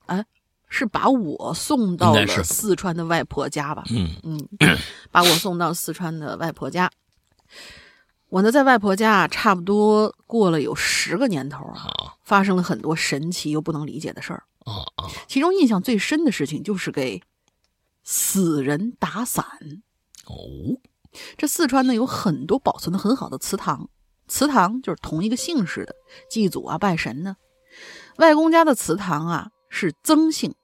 哎，是把我送到了四川的外婆家吧？嗯嗯，把我送到四川的外婆家。我呢，在外婆家差不多过了有十个年头啊，发生了很多神奇又不能理解的事儿啊啊！其中印象最深的事情就是给死人打伞哦。这四川呢，有很多保存的很好的祠堂。祠堂就是同一个姓氏的祭祖啊、拜神呢。外公家的祠堂啊是曾姓，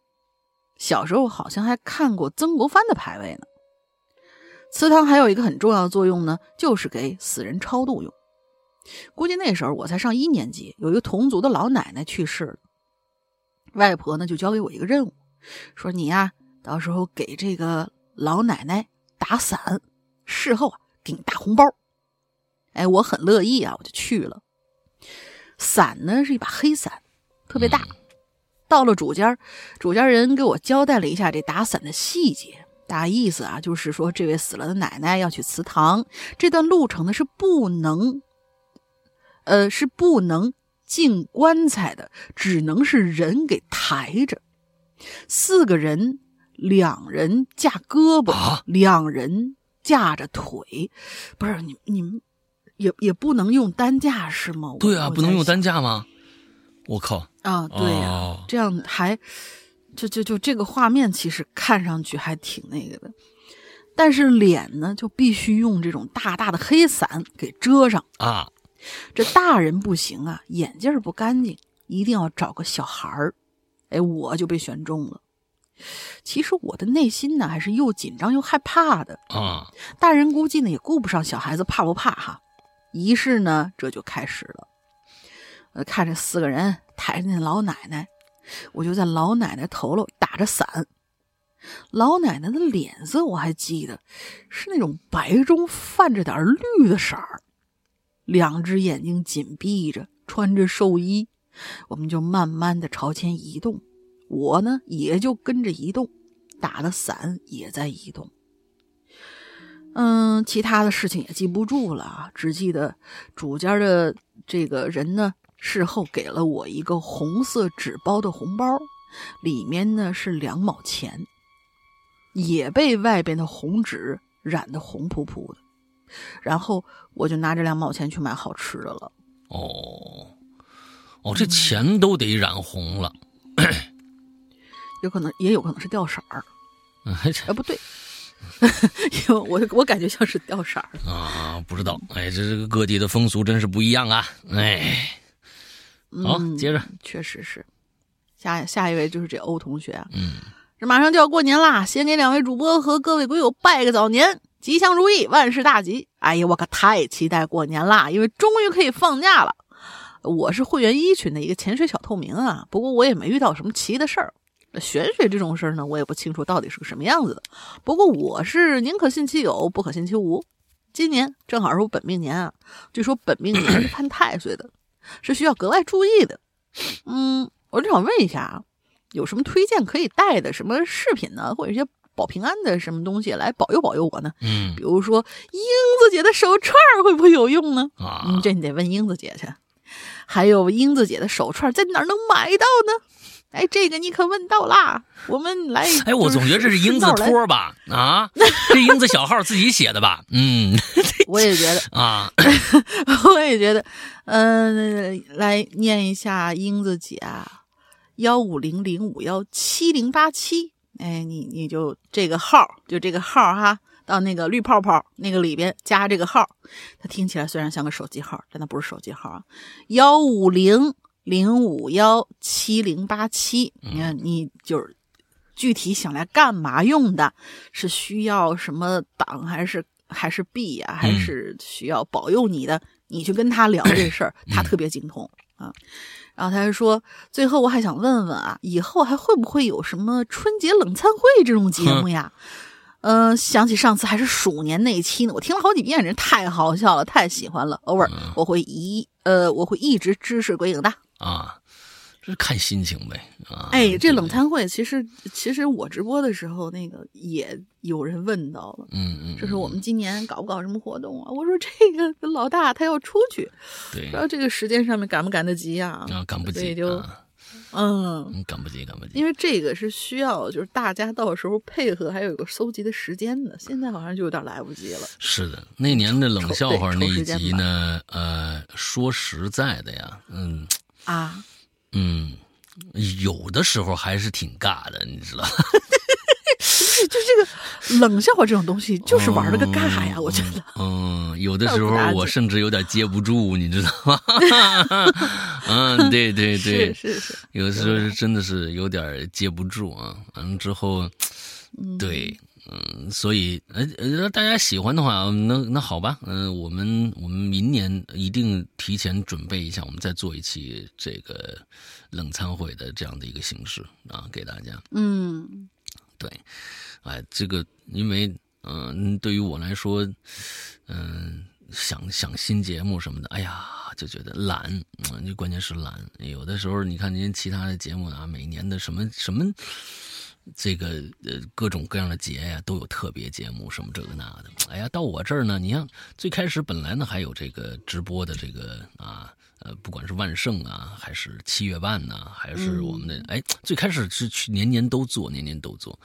小时候好像还看过曾国藩的牌位呢。祠堂还有一个很重要的作用呢，就是给死人超度用。估计那时候我才上一年级，有一个同族的老奶奶去世了，外婆呢就交给我一个任务，说你呀到时候给这个老奶奶打伞，事后啊给你大红包。哎，我很乐意啊，我就去了。伞呢是一把黑伞，特别大。到了主家，主家人给我交代了一下这打伞的细节，大意思啊就是说，这位死了的奶奶要去祠堂，这段路程呢是不能，呃，是不能进棺材的，只能是人给抬着。四个人，两人架胳膊，两人架着腿，不是你你们。也也不能用担架是吗？对啊，不能用担架吗？我靠！啊，对呀，这样还就就就这个画面其实看上去还挺那个的，但是脸呢就必须用这种大大的黑伞给遮上啊。这大人不行啊，眼镜不干净，一定要找个小孩儿。哎，我就被选中了。其实我的内心呢还是又紧张又害怕的啊。大人估计呢也顾不上小孩子怕不怕哈。仪式呢，这就开始了。呃，看着四个人抬着那老奶奶，我就在老奶奶头喽打着伞。老奶奶的脸色我还记得，是那种白中泛着点绿的色儿，两只眼睛紧闭着，穿着寿衣。我们就慢慢的朝前移动，我呢也就跟着移动，打的伞也在移动。嗯，其他的事情也记不住了，只记得主家的这个人呢，事后给了我一个红色纸包的红包，里面呢是两毛钱。也被外边的红纸染得红扑扑的。然后我就拿着两毛钱去买好吃的了。哦，哦，这钱都得染红了，有可能也有可能是掉色儿。哎，哎，不对，因为我我感觉像是掉色儿。啊，不知道。哎，这这个各地的风俗真是不一样啊。哎，好，嗯接着，确实是。下下一位就是这欧同学啊，嗯，这马上就要过年啦，先给两位主播和各位鬼友拜个早年，吉祥如意，万事大吉。哎呀，我可太期待过年啦，因为终于可以放假了。我是会员一群的一个潜水小透明啊，不过我也没遇到什么奇的事儿。玄学这种事儿呢，我也不清楚到底是个什么样子的。不过我是宁可信其有，不可信其无。今年正好是我本命年啊，据说本命年是犯太岁的，是需要格外注意的。嗯，我就想问一下啊，有什么推荐可以带的什么饰品呢，或者一些保平安的什么东西来保佑保佑我呢？嗯比如说英子姐的手串会不会有用呢？啊，嗯，这你得问英子姐去。还有英子姐的手串在哪儿能买到呢？哎，这个你可问到啦。我们来，哎，我总觉得这是英子托吧？啊，这英子小号自己写的吧？嗯 我也觉得，啊，我也觉得，嗯、来念一下英子姐啊，幺五零零五幺七零八七，哎，你你就这个号，就这个号哈，到那个绿泡泡那个里边加这个号，它听起来虽然像个手机号，但它不是手机号啊，幺五零零五幺七零八七，你看你就是。具体想来干嘛用的？是需要什么党还是还是币呀、还是需要保佑你的？你去跟他聊这事儿，他特别精通啊。然后他还说，最后我还想问问啊，以后还会不会有什么春节冷餐会这种节目呀？嗯、想起上次还是鼠年那一期呢，我听了好几遍，真太好笑了，太喜欢了。偶尔我会一呃，我会一直支持鬼影的。啊，这是看心情呗啊。哎，这冷，餐会其实其实我直播的时候，那个也有人问到了。嗯嗯，就是我们今年搞不搞什么活动啊？我说这个老大他要出去，对不知道这个时间上面赶不赶得及啊？啊，赶不及所以就啊，嗯，嗯赶不及，赶不及。因为这个是需要就是大家到时候配合，还有一个搜集的时间的。现在好像就有点来不及了。是的，那年的冷笑话那一集呢，呃，说实在的呀，嗯啊，嗯，有的时候还是挺尬的，你知道。就这个冷笑话这种东西，就是玩了个尬呀，我觉得。嗯，有的时候我甚至有点接不住，你知道吗？嗯，对对对是，是是，有的时候是真的是有点接不住啊。完了之后，嗯，对，嗯，所以呃呃，大家喜欢的话，那那好吧，嗯、我们我们明年一定提前准备一下，我们再做一期这个冷餐会的这样的一个形式啊，给大家。嗯对，哎，这个因为嗯、对于我来说，嗯、想想新节目什么的，哎呀，就觉得懒，嗯，就关键是懒。有的时候你看人家其他的节目啊，每年的什么什么。这个呃，各种各样的节呀，都有特别节目，什么这个那的。哎呀，到我这儿呢，你像最开始本来呢还有这个直播的这个啊，呃，不管是万圣啊，还是七月半呐、还是我们的、哎，最开始是去年年都做，年年都做。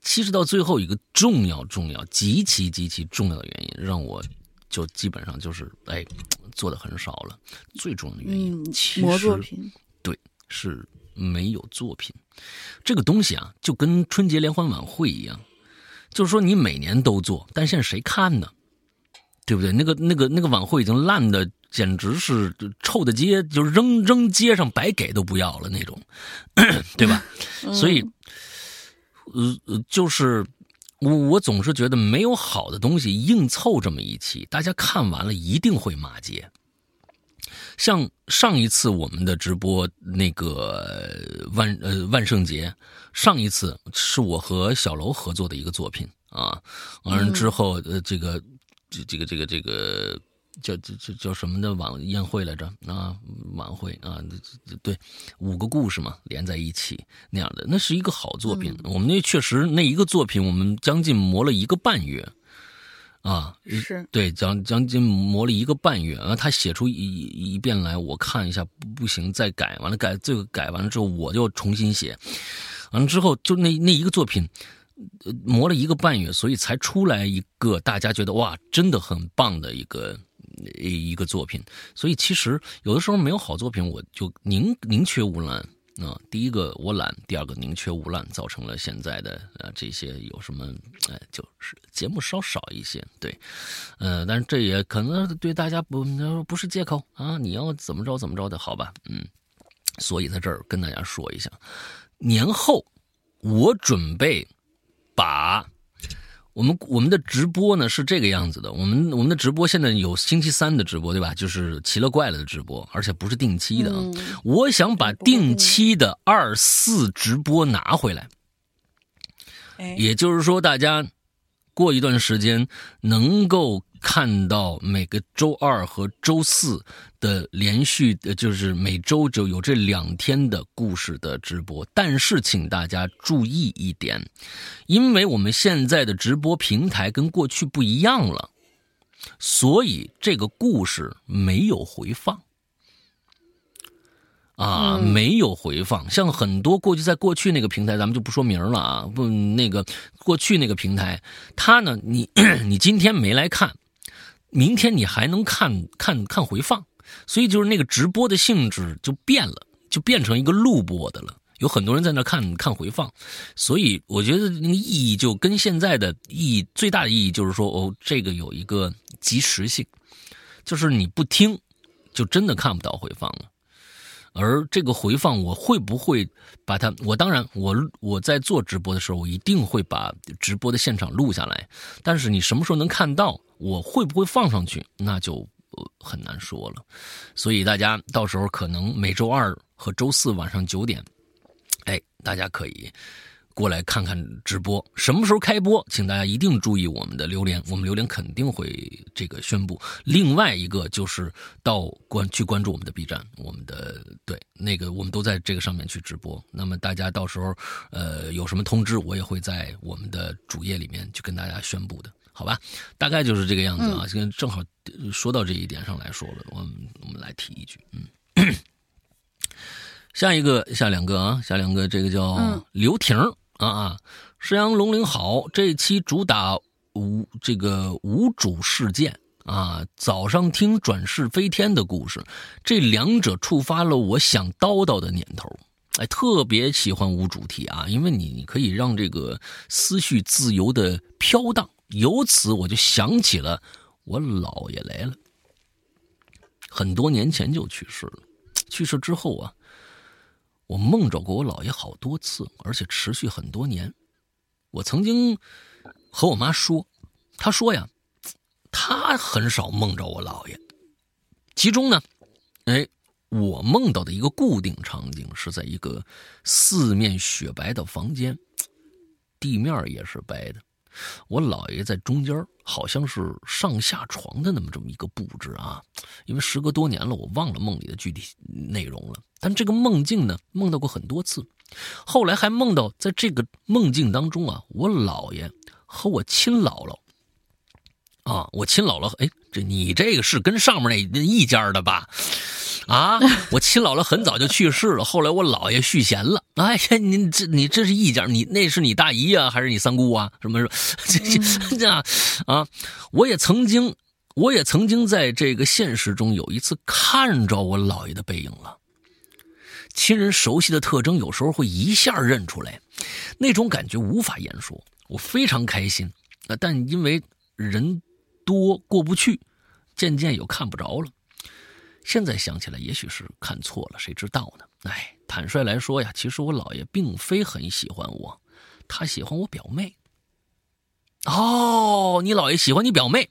其实到最后一个重要、重要、极其极其重要的原因，让我就基本上就是哎做的很少了。最重要的原因，嗯其，磨实作品，是没有作品。这个东西啊，就跟春节联欢晚会一样，就是说你每年都做，但现在谁看呢？对不对？那个那个那个晚会已经烂的，简直是臭的街，就是扔扔街上白给都不要了那种，对吧？所以，呃，呃就是我我总是觉得没有好的东西硬凑这么一期，大家看完了一定会骂街。像上一次我们的直播那个呃万呃万圣节，上一次是我和小楼合作的一个作品啊，完了之后呃这个这这个这个这个叫叫叫叫什么的晚宴会来着啊晚会啊对五个故事嘛连在一起那样的，那是一个好作品。我们那确实那一个作品我们将近磨了一个半月啊，是。对，将将近磨了一个半月，然后他写出一一一遍来，我看一下，不不行，再改，完了改这个改完了之后，我就重新写，完了之后就那那一个作品，磨了一个半月，所以才出来一个大家觉得哇，真的很棒的一个一个作品。所以其实有的时候没有好作品，我就宁宁缺毋滥啊。第一个我懒，第二个宁缺毋滥，造成了现在的呃这些有什么哎，就是节目稍少一些。对，呃，但是这也可能对大家不不是借口啊。你要怎么着怎么着的好吧？嗯，所以在这儿跟大家说一下，年后我准备。把我们我们的直播呢是这个样子的，我们我们的直播现在有星期三的直播，对吧？就是奇了怪了的直播，而且不是定期的。我想把定期的二四直播拿回来，也就是说，大家过一段时间能够。看到每个周二和周四的连续的，就是每周就有这两天的故事的直播，但是请大家注意一点，因为我们现在的直播平台跟过去不一样了，所以这个故事没有回放。啊，没有回放，像很多过去在过去那个平台，咱们就不说名了啊，不那个过去那个平台，它呢，你 你今天没来看。明天你还能看看看回放，所以就是那个直播的性质就变了，就变成一个录播的了。有很多人在那看看回放，所以我觉得那个意义就跟现在的意义最大的意义就是说，哦，这个有一个及时性，就是你不听，就真的看不到回放了。而这个回放，我会不会把它？我当然，我我在做直播的时候，我一定会把直播的现场录下来。但是你什么时候能看到？我会不会放上去？那就很难说了。所以大家到时候可能每周二和周四晚上九点，哎，大家可以。过来看看直播，什么时候开播？请大家一定注意我们的榴莲，我们榴莲肯定会这个宣布。另外一个就是到关去关注我们的 B 站，我们的对那个我们都在这个上面去直播。那么大家到时候呃有什么通知，我也会在我们的主页里面去跟大家宣布的，好吧？大概就是这个样子啊。现在正好说到这一点上来说了，我们我们来提一句，嗯，下一个下两个啊，下两个这个叫刘婷。啊啊！石阳龙鳞好，这期主打无这个无主事件啊。早上听转世飞天的故事，这两者触发了我想叨叨的念头。哎，特别喜欢无主题啊，因为你你可以让这个思绪自由的飘荡。由此我就想起了我姥爷来了，很多年前就去世了。去世之后啊。我梦着过我姥爷好多次，而且持续很多年。我曾经和我妈说，她说呀，她很少梦着我姥爷。其中呢，哎，我梦到的一个固定场景是在一个四面雪白的房间，地面也是白的。我姥爷在中间，好像是上下床的那么这么一个布置啊。因为时隔多年了，我忘了梦里的具体内容了。但这个梦境呢，梦到过很多次。后来还梦到，在这个梦境当中啊，我姥爷和我亲姥姥啊，我亲姥姥，哎，这你这个是跟上面那那一家的吧？啊，我亲姥姥很早就去世了，后来我姥爷续弦了。哎呀，你这你这是一家，你那是你大姨啊，还是你三姑啊？什么 这这这啊？啊，我也曾经，我也曾经在这个现实中有一次看着我姥爷的背影了。亲人熟悉的特征，有时候会一下认出来，那种感觉无法言说。我非常开心，但因为人多过不去，渐渐又看不着了。现在想起来，也许是看错了，谁知道呢？哎，坦率来说呀，其实我姥爷并非很喜欢我，他喜欢我表妹。哦，你姥爷喜欢你表妹，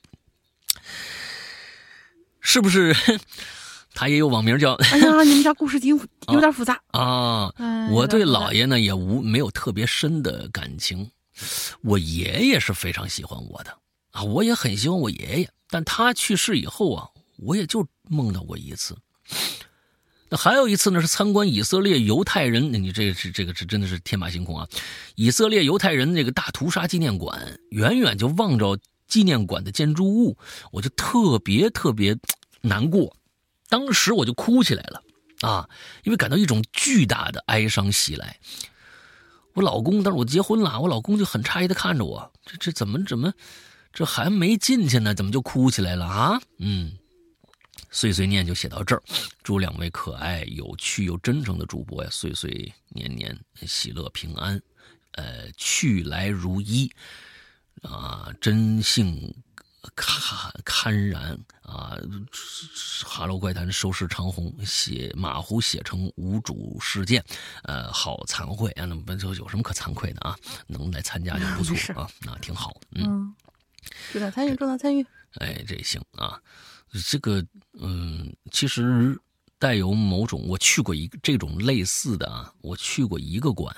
是不是？他也有网名叫……哎呀，你们家故事挺 有点复杂啊。我对姥爷呢也无没有特别深的感情，我爷爷是非常喜欢我的啊，我也很喜欢我爷爷，但他去世以后啊。我也就梦到过一次，那还有一次呢，是参观以色列犹太人。你这是这个是真的是天马行空啊！以色列犹太人那个大屠杀纪念馆，远远就望着纪念馆的建筑物，我就特别特别难过，当时我就哭起来了啊！因为感到一种巨大的哀伤袭来。我老公，但是我结婚了，我老公就很诧异的看着我，这这怎么怎么，这还没进去呢，怎么就哭起来了啊？嗯，碎碎念就写到这儿，祝两位可爱、有趣又真诚的主播呀，岁岁年年喜乐平安，呃，去来如一，啊，真性堪堪然啊！哈喽怪谈收视长虹写马虎写成无主事件，呃，好惭愧啊！那么就有什么可惭愧的啊？能来参加就不错 啊，那挺好。嗯，祝他参与，重大参与。哎，这行啊，这个嗯，其实带有某种，我去过一个这种类似的啊，我去过一个馆，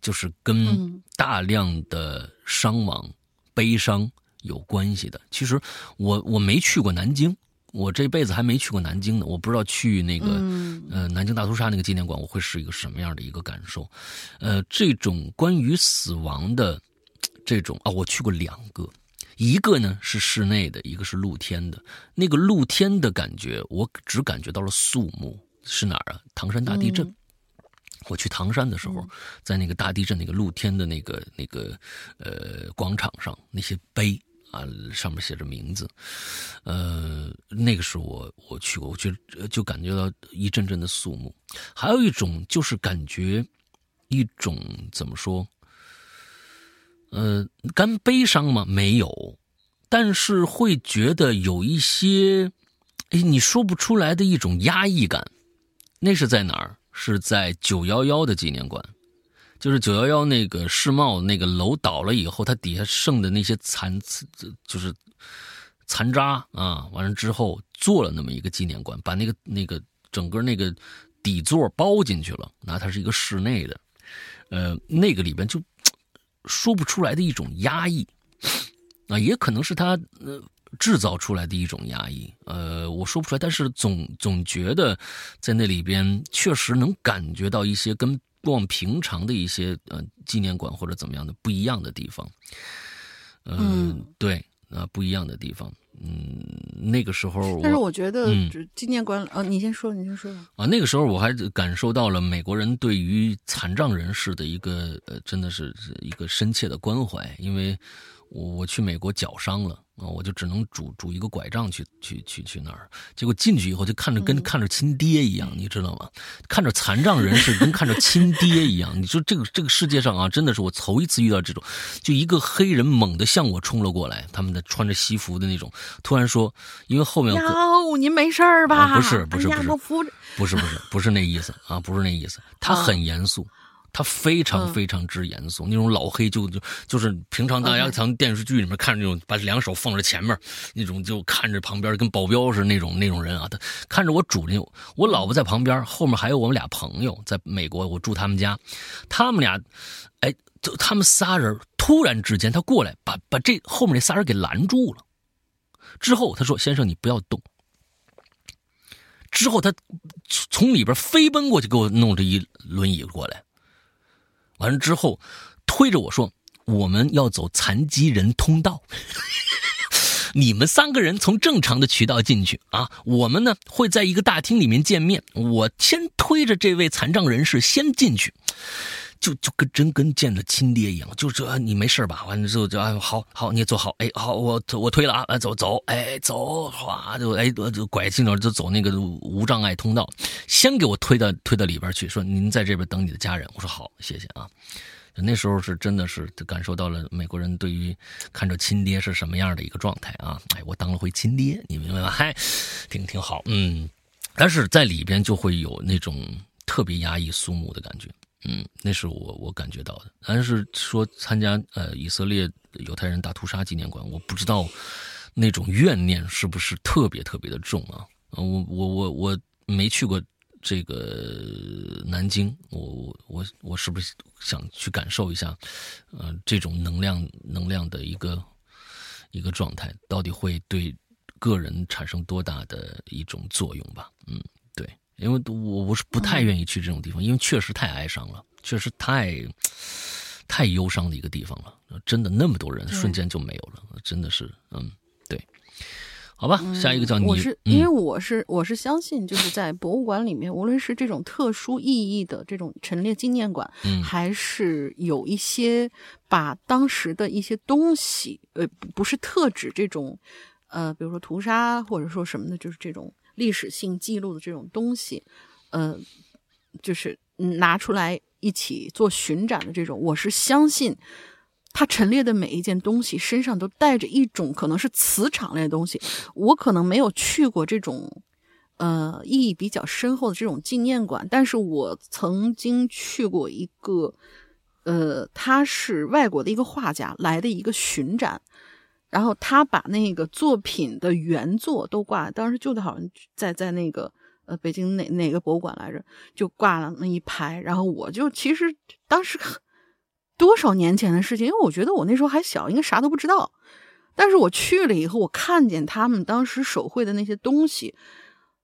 就是跟大量的伤亡、悲伤。有关系的，其实我我没去过南京，我这辈子还没去过南京呢，我不知道去那个呃南京大屠杀那个纪念馆，我会是一个什么样的一个感受？呃，这种关于死亡的这种啊，我去过两个，一个呢是室内的，一个是露天的。那个露天的感觉，我只感觉到了肃穆，是哪儿啊？唐山大地震。我去唐山的时候，在那个大地震那个露天的那个那个呃广场上，那些碑。啊，上面写着名字，呃，那个是我我去过，我觉得就感觉到一阵阵的肃穆。还有一种就是感觉一种怎么说？呃，干悲伤吗？没有，但是会觉得有一些，哎，你说不出来的一种压抑感。那是在哪儿？是在九幺幺的纪念馆。就是九幺幺那个世贸那个楼倒了以后，它底下剩的那些残，就是残渣啊，完了之后做了那么一个纪念馆，把那个那个整个那个底座包进去了。那它是一个室内的，呃，那个里边就说不出来的一种压抑。啊，也可能是他呃制造出来的一种压抑，呃，我说不出来，但是总总觉得在那里边确实能感觉到一些跟过。往平常的一些呃纪念馆或者怎么样的不一样的地方，嗯，对啊，不一样的地方，嗯，那个时候，但是我觉得纪念馆，呃，你先说，你先说吧。啊，那个时候我还感受到了美国人对于残障人士的一个呃，真的是一个深切的关怀，因为我我去美国脚伤了。啊，我就只能拄拄一个拐杖去去去去那儿，结果进去以后就看着跟看着亲爹一样，你知道吗？看着残障人士跟看着亲爹一样。你说这个这个世界上啊，真的是我头一次遇到这种，就一个黑人猛地向我冲了过来，他们的穿着西服的那种，突然说，因为后面哟，您没事吧？不是不是不是不是不是不是那意思啊，不是那意思，他很严肃。他非常非常之严肃，那种老黑就就就是平常大家从电视剧里面看那种把两手放在前面那种，就看着旁边跟保镖似的那种那种人啊。他看着我主人，我老婆在旁边，后面还有我们俩朋友在美国，我住他们家，他们俩，哎，就他们仨人突然之间他过来把把这后面那仨人给拦住了，之后他说：“先生，你不要动。”之后他从里边飞奔过去，给我弄着一轮椅过来。完了之后，推着我说：“我们要走残疾人通道，你们三个人从正常的渠道进去啊。我们呢会在一个大厅里面见面。我先推着这位残障人士先进去，就就跟真跟见了亲爹一样。就这，你没事吧？完了之后就哎，好好，你也坐好。哎，好，我我推了啊，走走，哎，走，哗就哎就拐进头就走那个无障碍通道。”先给我推到推到里边去，说您在这边等你的家人。我说好，谢谢啊。那时候是真的是感受到了美国人对于看着亲爹是什么样的一个状态啊！哎，我当了回亲爹，你明白吗？嗨，挺挺好，嗯。但是在里边就会有那种特别压抑肃穆的感觉，嗯，那是我我感觉到的。但是说参加呃以色列犹太人大屠杀纪念馆，我不知道那种怨念是不是特别特别的重啊？我我我我没去过。这个南京，我我我是不是想去感受一下，呃，这种能量能量的一个一个状态，到底会对个人产生多大的一种作用吧？嗯，因为我我是不太愿意去这种地方，因为确实太哀伤了，确实太太忧伤的一个地方了，真的那么多人瞬间就没有了，真的是，嗯，对。好吧，下一个叫你。我是因为我是我是相信，就是在博物馆里面，无论是这种特殊意义的这种陈列纪念馆，嗯还是有一些把当时的一些东西，呃，不不是特指这种，呃，比如说屠杀或者说什么的，就是这种历史性记录的这种东西，呃，就是拿出来一起做巡展的这种，我是相信。它陈列的每一件东西身上都带着一种可能是磁场类的东西，我可能没有去过这种，呃，意义比较深厚的这种纪念馆，但是我曾经去过一个，呃，他是外国的一个画家来的一个巡展，然后他把那个作品的原作都挂，当时就好像在在那个呃北京哪哪个博物馆来着，就挂了那一排，然后我就其实当时。多少年前的事情？因为我觉得我那时候还小，应该啥都不知道。但是我去了以后，我看见他们当时手绘的那些东西，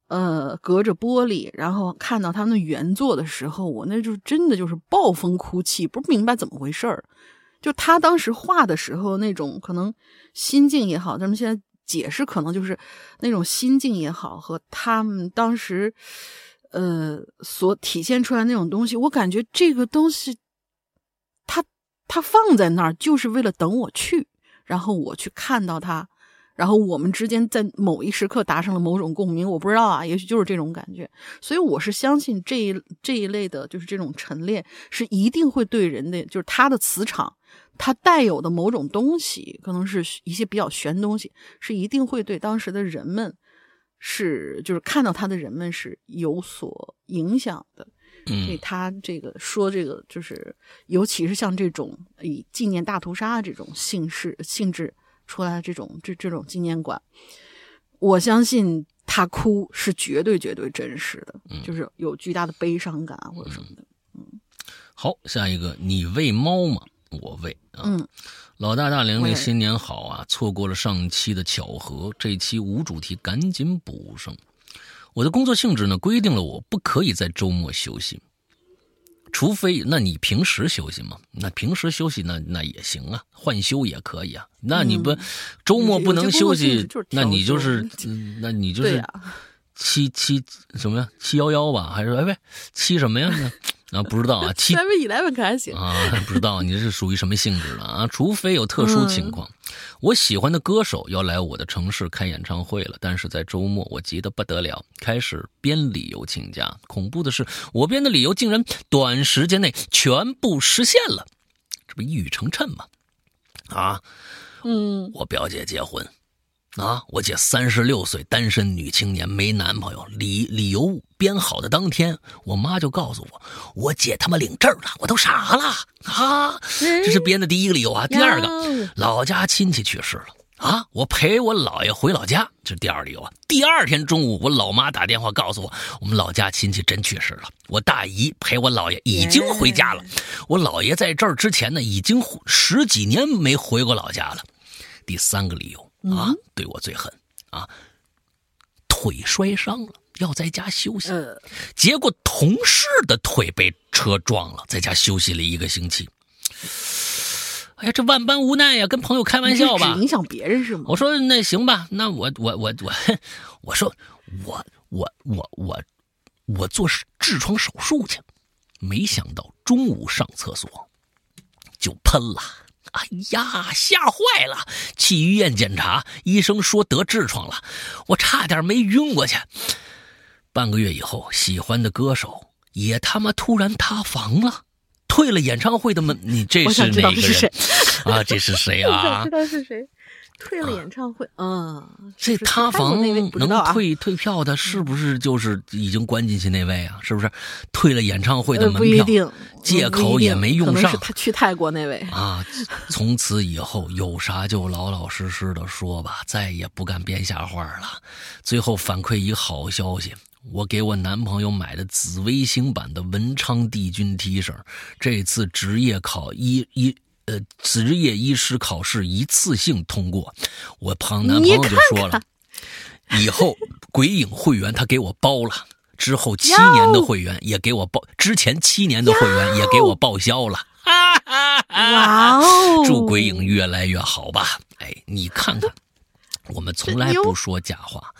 呃，隔着玻璃，然后看到他们的原作的时候，我那就真的就是暴风哭泣，不明白怎么回事儿。就他当时画的时候那种可能心境也好，咱们现在解释可能就是那种心境也好，和他们当时呃所体现出来那种东西，我感觉这个东西。他他放在那儿就是为了等我去，然后我去看到他，然后我们之间在某一时刻达成了某种共鸣。我不知道啊，也许就是这种感觉。所以我是相信这一这一类的，就是这种陈列是一定会对人的，就是它的磁场，它带有的某种东西，可能是一些比较玄东西，是一定会对当时的人们是就是看到它的人们是有所影响的。所以他这个说这个就是，尤其是像这种以纪念大屠杀这种性质性质出来的这种这这种纪念馆，我相信他哭是绝对绝对真实的，就是有巨大的悲伤感或者什么的。嗯，好，下一个，你喂猫吗？我喂啊。嗯，老大大玲玲新年好啊！错过了上期的巧合，这期无主题，赶紧补上。我的工作性质呢，规定了我不可以在周末休息，除非那你平时休息吗？那平时休息那那也行啊，换休也可以啊。那你不周末不能休息，那你就是那你就是七七什么呀？七幺幺吧？还是哎喂七什么呀？啊，不知道啊，七 seven eleven 可还行啊？不知道你这是属于什么性质的啊？除非有特殊情况，我喜欢的歌手要来我的城市开演唱会了，但是在周末我急得不得了，开始编理由请假。恐怖的是，我编的理由竟然短时间内全部实现了，这不一语成谶吗？啊，嗯，我表姐结婚。啊！我姐三十六岁，单身女青年，没男朋友。理理由编好的当天，我妈就告诉我，我姐他妈领证了，我都傻了啊！这是编的第一个理由啊。第二个，老家亲戚去世了啊，我陪我姥爷回老家，这是第二理由啊。第二天中午，我老妈打电话告诉我，我们老家亲戚真去世了，我大姨陪我姥爷已经回家了。我姥爷在这儿之前呢，已经十几年没回过老家了。第三个理由。啊，对我最狠啊！腿摔伤了，要在家休息。结果同事的腿被车撞了，在家休息了一个星期。哎呀，这万般无奈呀，跟朋友开玩笑吧，影响别人是吗？我说那行吧，那我我我我，我说我我我我我做痔疮手术去。没想到中午上厕所就喷了。哎呀，吓坏了！去医院检查，医生说得痔疮了，我差点没晕过去。半个月以后，喜欢的歌手也他妈突然塌房了，退了演唱会的门。你这是哪个人啊？这是谁啊？知道是谁？退了演唱会，嗯，这塌房能退退票的，是不是就是已经关进去那位啊？是不是退了演唱会的门票？借口也没用上。他去泰国那位啊，从此以后有啥就老老实实的说吧，再也不敢编瞎话了。最后反馈一好消息，我给我男朋友买的紫微星版的文昌帝君 T 恤，这次职业考一一。呃，职业医师考试一次性通过，我旁男朋友就说了，以后鬼影会员他给我包了，之后七年的会员也给我报，之前七年的会员也给我报销了。哇哦！祝鬼影越来越好吧！哎，你看看，我们从来不说假话，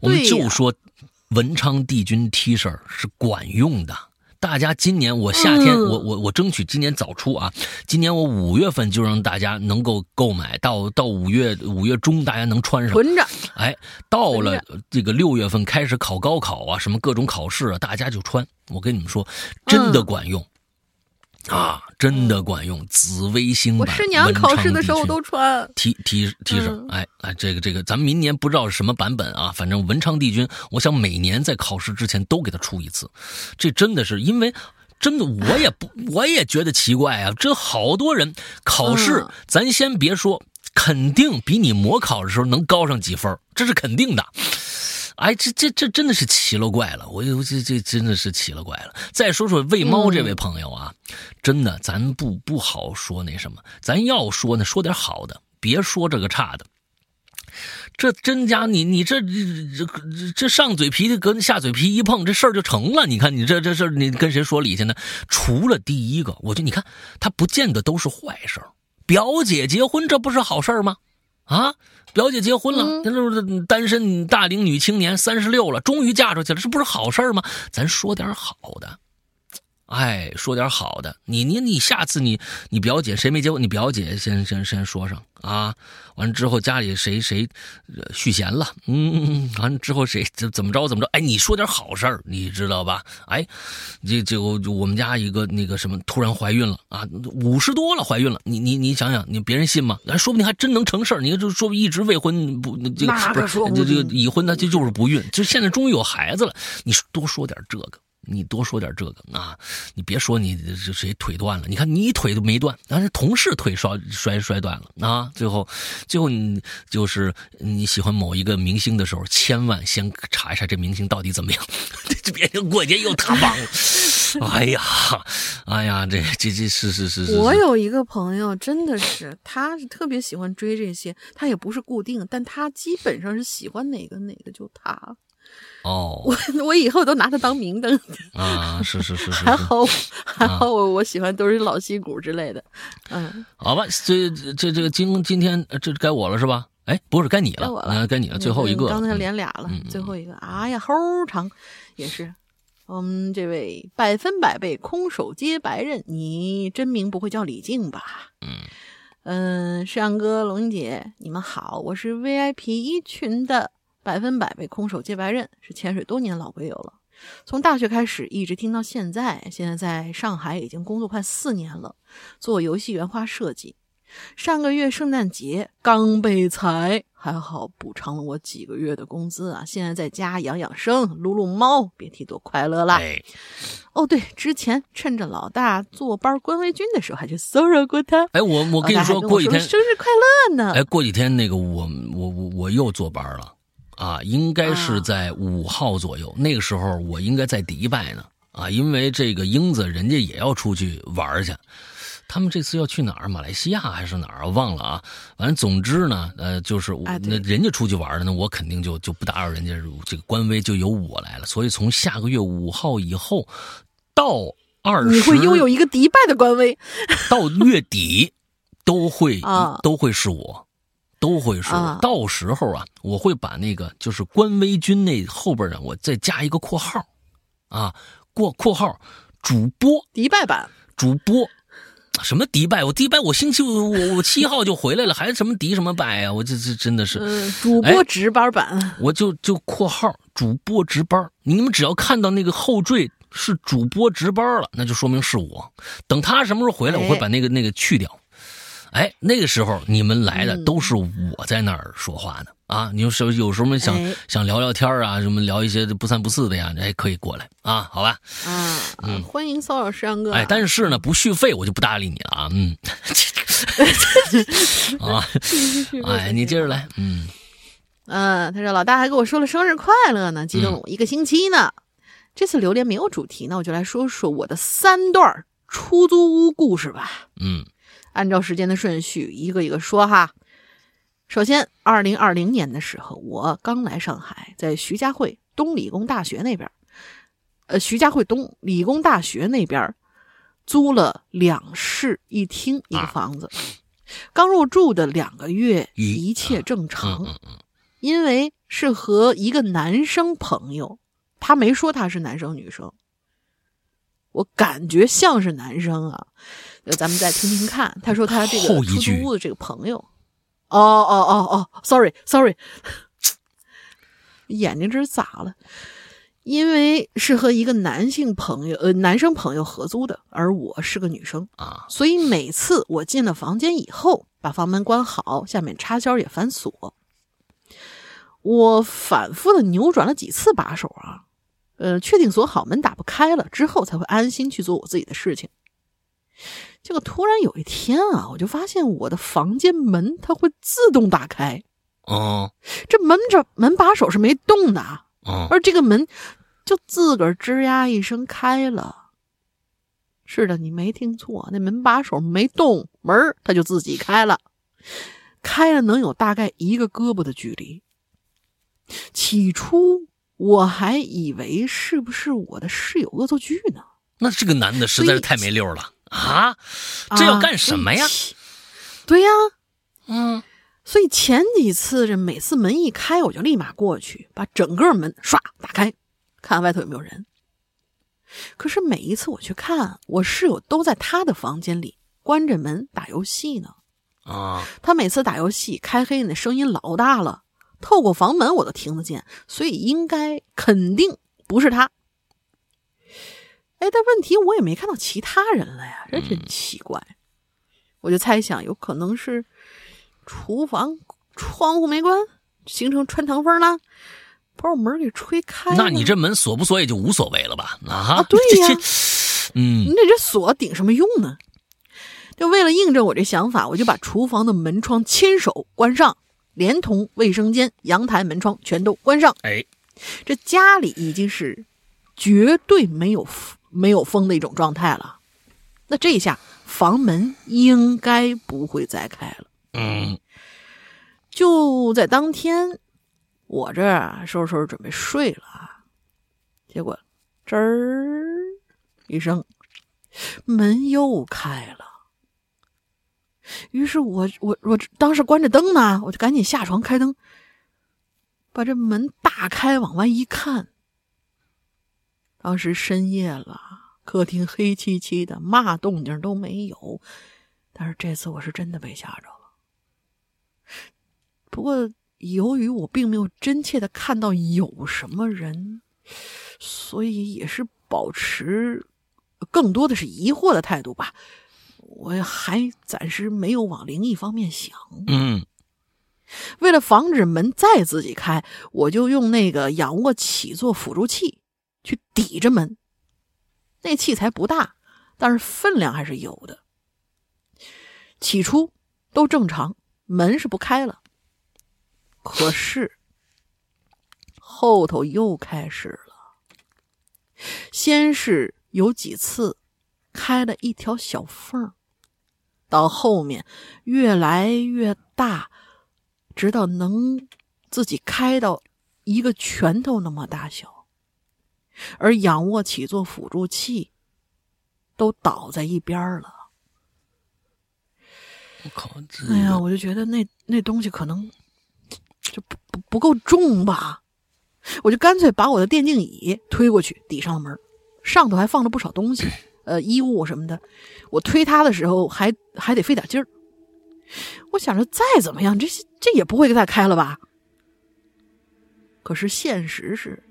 我们就说文昌帝君 T 恤是管用的。大家今年我夏天、嗯我我我争取今年早出啊！今年我五月份就让大家能够购买，到到五月五月中大家能穿上。囤着，哎，到了这个六月份开始考高考啊，什么各种考试啊，大家就穿。我跟你们说，真的嗯管用、啊，真的管用。紫微星版我师娘文考试的时候都穿。T T T 恤，嗯哎哎，这个这个，咱们明年不知道是什么版本啊，反正文昌帝君，我想每年在考试之前都给他出一次，这真的是因为。真的，我也不，我也觉得奇怪啊！这好多人考试，嗯咱先别说，肯定比你模考的时候能高上几分，这是肯定的。哎，这这这真的是奇了怪了，我我这这真的是奇了怪了。再说说喂猫这位朋友啊，真的，咱不不好说那什么，咱要说呢，说点好的，别说这个差的。这真家，你你这这这这上嘴皮跟下嘴皮一碰，这事儿就成了。你看你这这事儿，你跟谁说理去呢？除了第一个，我就你看，他不见得都是坏事儿。表姐结婚，这不是好事儿吗？啊，表姐结婚了，嗯那就是单身大龄女青年，三十六了，终于嫁出去了，这不是好事儿吗？咱说点好的。哎，说点好的，你你你下次你你表姐谁没结婚？你表姐先先先说上啊，完了之后家里谁谁呃续弦了，嗯，完了之后谁怎怎么着怎么着？哎，你说点好事儿，你知道吧？哎，这这个就我们家一个那个什么突然怀孕了啊，五十多了怀孕了，你你你想想，你别人信吗？哎，说不定还真能成事儿。你看，就说一直未婚不这个不是说这这个已婚，他就就是不孕，就现在终于有孩子了，你多说点这个。你多说点这个啊！你别说你这谁腿断了，你看你腿都没断，但是同事腿摔摔摔断了啊！最后，最后你就是你喜欢某一个明星的时候，千万先查一查这明星到底怎么样，这别人过节又塌房了。哎呀，哎呀，这这这是是是是，我有一个朋友，真的是，他是特别喜欢追这些，他也不是固定，但他基本上是喜欢哪个哪个就他。哦。我我以后都拿它当明灯，啊，是是是是是，还好还好我我喜欢都是老戏骨之类的，嗯，好吧，这这这个今今天呃这该我了是吧？哎，不是该你了，该我了。呃该你了，最后一个，刚才嗯连俩了，最后一个，哎呀，齁长，也是。我们这位百分百被空手接白刃，你真名不会叫李静吧？嗯。嗯，世阳哥、龙英姐，你们好，我是 VIP 一群的百分百被空手接白刃，是潜水多年老鬼友了。从大学开始一直听到现在，现在在上海已经工作快四年了，做游戏原画设计。上个月圣诞节刚被裁，还好补偿了我几个月的工资啊！现在在家养养生，撸撸猫，别提多快乐啦！哎，哦，对，之前趁着老大坐班官微军的时候，还去骚扰过他。哎，我我跟你说，过几天，生日快乐呢！哎，过几天那个我我我我又坐班了，啊，应该是啊在五号左右，那个时候我应该在迪拜呢，啊，因为这个英子人家也要出去玩去。他们这次要去哪儿？马来西亚还是哪儿？忘了啊。反正总之呢，呃，就是那人家出去玩了，那我肯定就就不打扰人家，这个官微就由我来了。所以从下个月五号以后到二十，你会拥有一个迪拜的官微到月底都会、啊都会是我，都会是我。啊到时候啊，我会把那个就是官微君那后边呢，我再加一个括号，啊，括括号主播迪拜版，主播。什么迪拜？我迪拜，我星期五我我七号就回来了，还什么迪什么拜啊？我这这真的是，嗯，主哎播值班版，我就就括号主播值班，你们只要看到那个后缀是主播值班了，那就说明是我。等他什么时候回来，哎我会把那个那个去掉。哎，那个时候你们来的嗯都是我在那儿说话呢、啊！你有时候有什么想、哎想聊聊天啊，什么聊一些不三不四的呀，哎，可以过来啊，好吧？啊，嗯欢迎骚扰石阳哥。哎，但是呢，不续费我就不搭理你了啊，嗯，啊，哎，你接着来，嗯，嗯，他说老大还跟我说了生日快乐呢，激动了我一个星期呢。这次榴莲没有主题，那我就来说说我的三段出租屋故事吧。嗯按照时间的顺序，一个一个说哈。首先，二零二零年的时候，我刚来上海，在徐家汇东理工大学那边，呃，徐家汇东理工大学那边租了两室一厅一个啊房子。刚入住的两个月，一一切正常，因为是和一个男生朋友，他没说他是男生女生，我感觉像是男生啊。呃，咱们再听听看，他说他这个出租屋的这个朋友，哦哦哦哦，sorry sorry，眼睛这是咋了？因为是和一个男性朋友，呃，男生朋友合租的，而我是个女生，啊，所以每次我进了房间以后，把房门关好，下面插销也反锁。我反复的扭转了几次把手啊，呃，确定锁好门打不开了之后，才会安心去做我自己的事情。结果突然有一天啊，我就发现我的房间门它会自动打开，哦这门这门把手是没动的啊，哦，而这个门就自个儿吱呀一声开了。是的，你没听错，那门把手没动，门儿它就自己开了，开了能有大概一个胳膊的距离。起初我还以为是不是我的室友恶作剧呢？那这个男的实在是太没溜了啊！这要干什么呀啊？对呀，嗯，所以前几次这每次门一开，我就立马过去，把整个门唰打开，看外头有没有人。可是每一次我去看，我室友都在他的房间里关着门打游戏呢。啊，他每次打游戏开黑那声音老大了，透过房门我都听得见，所以应该肯定不是他。哎，但问题我也没看到其他人了呀，这真奇怪。我就猜想，有可能是厨房窗户没关，形成穿堂风了，把我门给吹开了。那你这门锁不锁也就无所谓了吧？啊，啊 对呀嗯你这这锁顶什么用呢？就为了印证我这想法，我就把厨房的门窗牵手关上，连同卫生间、阳台门窗全都关上。哎，这家里已经是绝对没有没有风的一种状态了。那这一下房门应该不会再开了。嗯就在当天，我这儿啊收拾收拾准备睡了啊，结果吱儿一声，门又开了。于是我我我当时关着灯呢，我就赶紧下床开灯，把这门大开往外一看。当时深夜了，客厅黑漆漆的，嘛动静都没有。但是这次我是真的被吓着了。不过，由于我并没有真切的看到有什么人，所以也是保持更多的是疑惑的态度吧。我还暂时没有往灵异方面想。嗯为了防止门再自己开，我就用那个仰卧起坐辅助器去抵着门。那器材不大，但是分量还是有的。起初都正常，门是不开了。可是后头又开始了，先是有几次开了一条小缝儿，到后面越来越大，直到能自己开到一个拳头那么大小，而仰卧起坐辅助器都倒在一边了。我靠，哎呀，我就觉得那那东西可能就不不不够重吧，我就干脆把我的电竞椅推过去抵上了门，上头还放了不少东西，呃，衣物什么的。我推它的时候还还得费点劲儿。我想着再怎么样，这这也不会给它开了吧？可是现实是，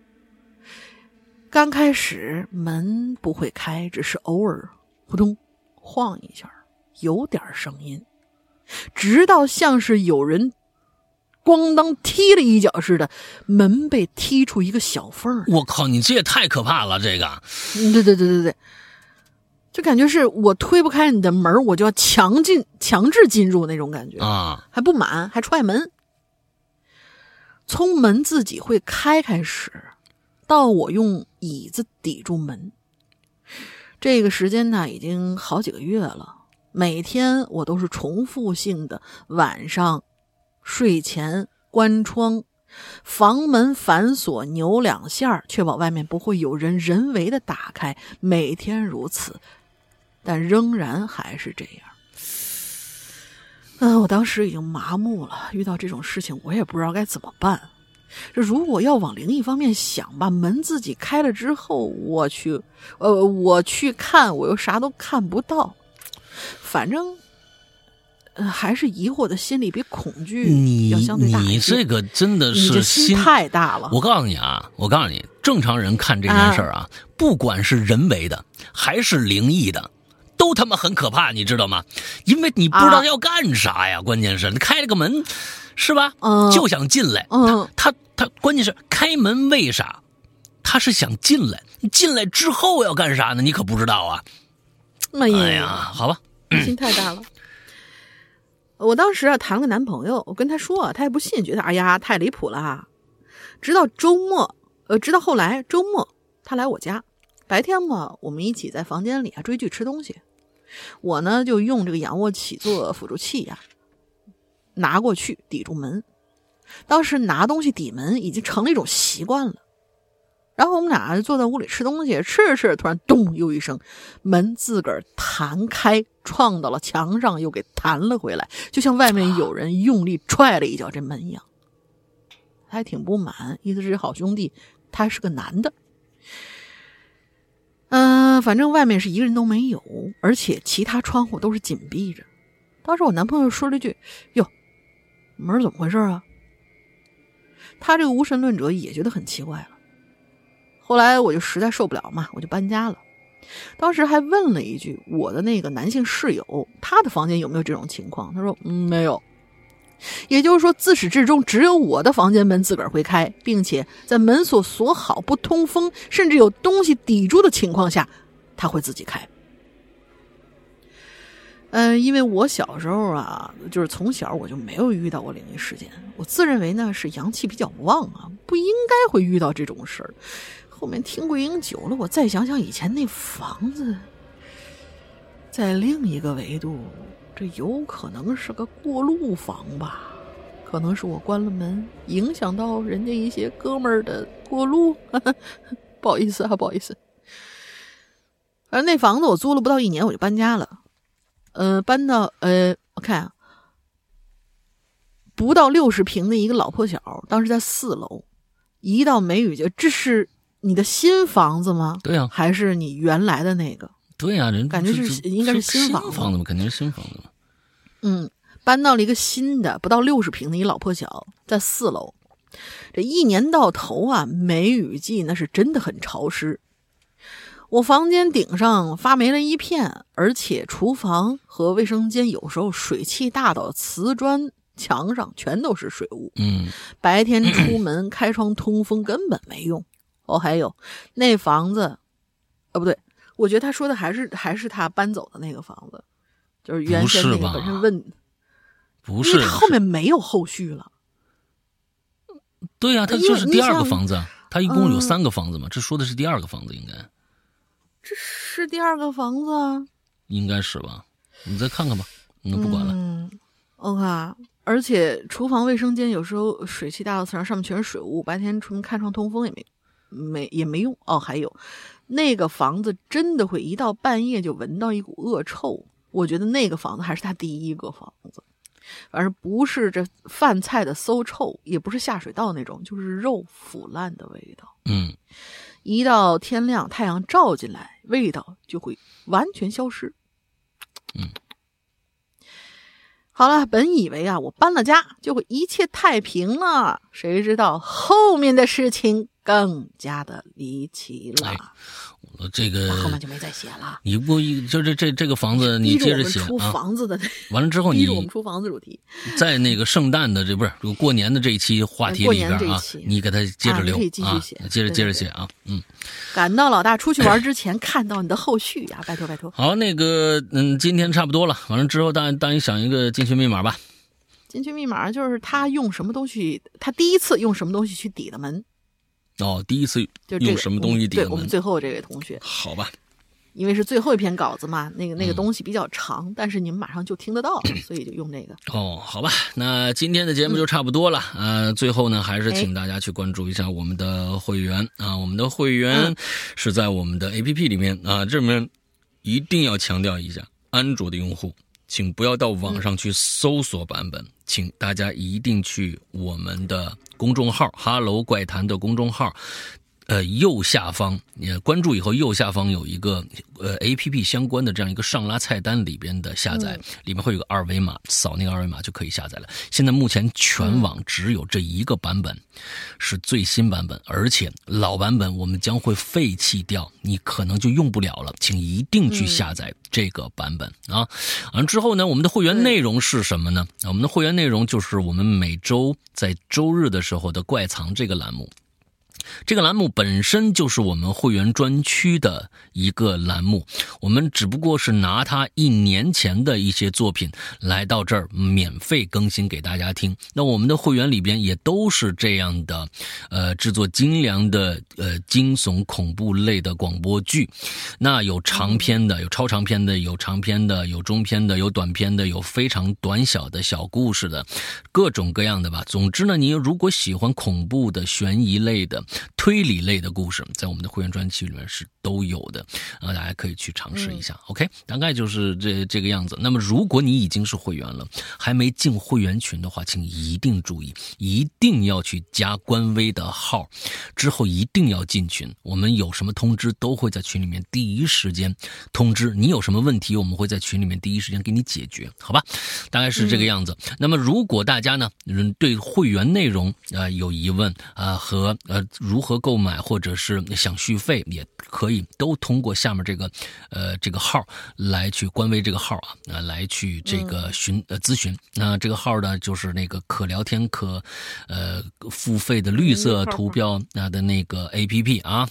刚开始门不会开，只是偶尔扑通晃一下，有点声音。直到像是有人咣当踢了一脚似的，门被踢出一个小缝儿。我靠，你这也太可怕了，这个嗯，对对对对对，就感觉是我推不开你的门，我就要强进、强制进入那种感觉，啊，还不满，还踹门。从门自己会开开始，到我用椅子抵住门，这个时间呢，已经好几个月了。每天我都是重复性的晚上睡前关窗，房门反锁扭两下，确保外面不会有人人为的打开。每天如此，但仍然还是这样。嗯，我当时已经麻木了，遇到这种事情我也不知道该怎么办。这如果要往灵异方面想吧，门自己开了之后，我去，呃，我去看，我又啥都看不到。反正，呃，还是疑惑的心理比恐惧你要相对大你一些。这个真的是心太大了。我告诉你啊，我告诉你，正常人看这件事儿啊，不管是人为的还是灵异的，都他妈很可怕，你知道吗？因为你不知道啊要干啥呀，关键是你开了个门，是吧？嗯就想进来。嗯他他他，关键是开门为啥？他是想进来，进来之后要干啥呢？你可不知道啊！哎呀，哎呀，好吧，心太大了。我当时啊谈了个男朋友，我跟他说，他也不信，觉得哎呀太离谱了。直到周末，呃，直到后来周末他来我家，白天嘛我们一起在房间里啊追剧吃东西，我呢就用这个仰卧起坐辅助器呀、拿过去抵住门。当时拿东西抵门已经成了一种习惯了。然后我们俩坐在屋里吃东西，吃着吃着，突然咚又一声，门自个儿弹开，撞到了墙上，又给弹了回来，就像外面有人用力踹了一脚这门一样。他还挺不满，意思是好兄弟，他是个男的。嗯、反正外面是一个人都没有，而且其他窗户都是紧闭着。当时我男朋友说了一句：“哟，门怎么回事啊？”他这个无神论者也觉得很奇怪了。后来我就实在受不了嘛，我就搬家了。当时还问了一句我的那个男性室友，他的房间有没有这种情况？他说嗯没有。也就是说，自始至终只有我的房间门自个儿会开，并且在门锁锁好、不通风，甚至有东西抵住的情况下，它会自己开。嗯，因为我小时候啊，就是从小我就没有遇到过灵异事件，我自认为呢是阳气比较旺啊，不应该会遇到这种事儿。后面听桂英久了，我再想想以前那房子，在另一个维度，这有可能是个过路房吧？可能是我关了门，影响到人家一些哥们儿的过路。不好意思啊，不好意思。反正那房子我租了不到一年，我就搬家了。呃，搬到呃，我看啊，不到六十平的一个老破小，当时在四楼。一到梅雨就，这是你的新房子吗？对呀、还是你原来的那个？对呀、人感觉是应该是新新房子房子嘛，肯定是新房子嘛。嗯，搬到了一个新的不到六十平的一老破小，在四楼。这一年到头啊，梅雨季那是真的很潮湿。我房间顶上发霉了一片，而且厨房和卫生间有时候水汽大到瓷砖墙上全都是水雾。嗯，白天出门开窗通风根本没用。哦，还有那房子，呃，不对，我觉得他说的还是还是他搬走的那个房子，就是原先那个不是吧本身问，不是因为他，后面没有后续了。对呀、他就是第二个房子啊，他一共有嗯三个房子嘛，这说的是第二个房子，应该这是第二个房子啊，应该是吧？你再看看吧，那不管了。嗯，OK，而且厨房、卫生间有时候水汽大到墙上面全是水雾，白天出门开窗通风也没没也没用。哦，还有那个房子真的会一到半夜就闻到一股恶臭。我觉得那个房子还是他第一个房子，反正不是这饭菜的馊臭，也不是下水道那种，就是肉腐烂的味道。嗯，一到天亮，太阳照进来，味道就会完全消失。嗯，好了，本以为啊，我搬了家就会一切太平了，谁知道后面的事情更加的离奇了。这个后面就没再写了。你不一就这这这个房子你接着写出啊，房子的，完了之后你我们出房子主题。在那个圣诞的这不是这个过年的这一期话题里边啊，你给他接着留啊可以继续啊写，接着接着写啊，嗯。赶到老大出去玩之前，看到你的后续呀、拜托拜托。好，那个，嗯，今天差不多了，完了之后大大家想一个进群密码吧。进去密码就是他用什么东西，他第一次用什么东西去抵的门，哦，第一次就用什么东西抵对的门？我们最后这位同学，好吧，因为是最后一篇稿子嘛，那个那个嗯东西比较长，但是你们马上就听得到，所以就用那个。哦，好吧，那今天的节目就差不多了。呃，最后呢，还是请大家去关注一下我们的会员啊，我们的会员嗯是在我们的 APP 里面啊，这里面一定要强调一下，安卓的用户请不要到网上去搜索版本，请大家一定去我们的公众号“哈喽怪谈”的公众号。呃，右下方也关注以后，右下方有一个呃 A P P 相关的这样一个上拉菜单里边的下载，里面会有个二维码，扫那个二维码就可以下载了。现在目前全网只有这一个版本是最新版本，而且老版本我们将会废弃掉，你可能就用不了了，请一定去下载这个版本啊。完之后呢，我们的会员内容是什么呢？我们的会员内容就是我们每周在周日的时候的怪藏这个栏目。这个栏目本身就是我们会员专区的一个栏目，我们只不过是拿它一年前的一些作品来到这儿免费更新给大家听。那我们的会员里边也都是这样的，呃，制作精良的呃惊悚恐怖类的广播剧。那有长篇的，有超长篇的，有长篇的，有中篇的，有短篇的，有非常短小的小故事的，各种各样的吧。总之呢，你如果喜欢恐怖的、悬疑类的。推理类的故事在我们的会员专辑里面是都有的，啊，大家可以去尝试一下。OK，大概就是这这个样子。那么，如果你已经是会员了，还没进会员群的话，请一定注意，一定要去加官微的号，之后一定要进群。我们有什么通知都会在群里面第一时间通知你。有什么问题，我们会在群里面第一时间给你解决，好吧？大概是这个样子。那么，如果大家呢，对会员内容啊有疑问啊和呃。如何购买，或者是想续费，也可以都通过下面这个，呃，这个号来去官微这个号啊，啊，来去这个询呃咨询。那这个号呢，就是那个可聊天可，呃，付费的绿色图标那的那个 A P P 啊。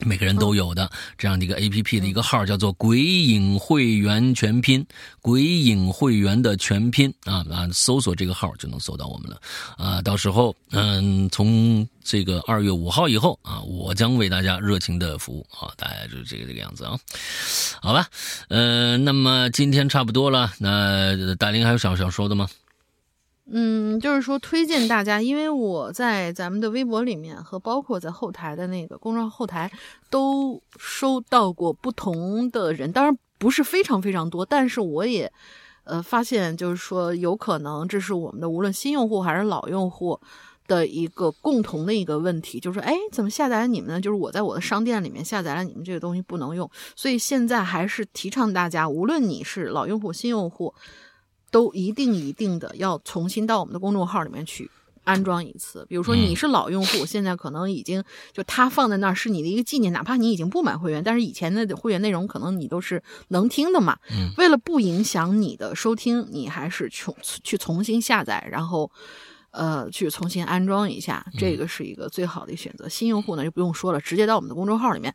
每个人都有的这样的一个 A P P 的一个号叫做“鬼影会员全拼”，鬼影会员的全拼啊啊，搜索这个号就能搜到我们了啊。到时候嗯，从这个二月五号以后啊，我将为大家热情的服务啊，大概就是这个这个样子啊。好吧，呃，那么今天差不多了，那大林还有想想说的吗？嗯，就是说推荐大家，因为我在咱们的微博里面和包括在后台的那个公众号后台都收到过不同的人，当然不是非常非常多，但是我也呃发现，就是说有可能这是我们的无论新用户还是老用户的一个共同的一个问题，就是说，哎，怎么下载你们呢？就是我在我的商店里面下载了你们这个东西不能用，所以现在还是提倡大家，无论你是老用户、新用户。都一定一定的要重新到我们的公众号里面去安装一次。比如说你是老用户，现在可能已经就它放在那儿是你的一个纪念，哪怕你已经不买会员，但是以前的会员内容可能你都是能听的嘛。嗯，为了不影响你的收听，你还是重去重新下载，然后呃去重新安装一下，这个是一个最好的选择。新用户呢就不用说了，直接到我们的公众号里面。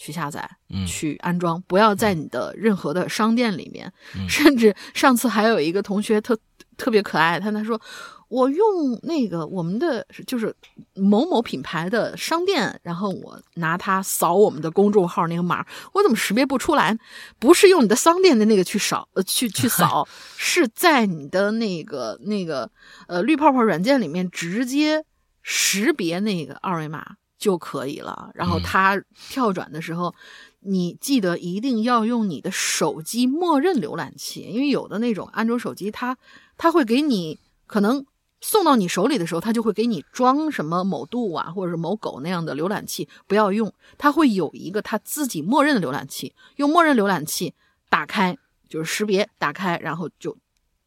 去下载，嗯去安装，不要在你的任何的商店里面。甚至上次还有一个同学特特别可爱，他他说我用那个我们的就是某某品牌的商店，然后我拿它扫我们的公众号那个码，我怎么识别不出来？不是用你的商店的那个去扫，呃，去去 扫，是在你的那个那个呃绿泡泡软件里面直接识别那个二维码。就可以了。然后它跳转的时候，你记得一定要用你的手机默认浏览器，因为有的那种安卓手机，它它会给你可能送到你手里的时候，它就会给你装什么某度啊，或者是某狗那样的浏览器，不要用。它会有一个它自己默认的浏览器，用默认浏览器打开，就是识别打开，然后就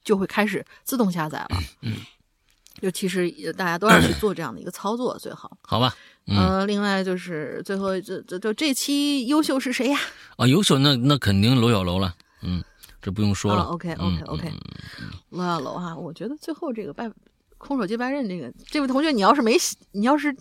就会开始自动下载了。嗯。就其实大家都要去做这样的一个操作最好，好吧？呃，另外就是最后这这就这期优秀是谁呀？啊，优秀那那肯定罗小楼了，嗯，这不用说了。OK OK OK，罗小楼哈，我觉得最后这个拜空手接白刃这个这位同学，你要是没写，你要是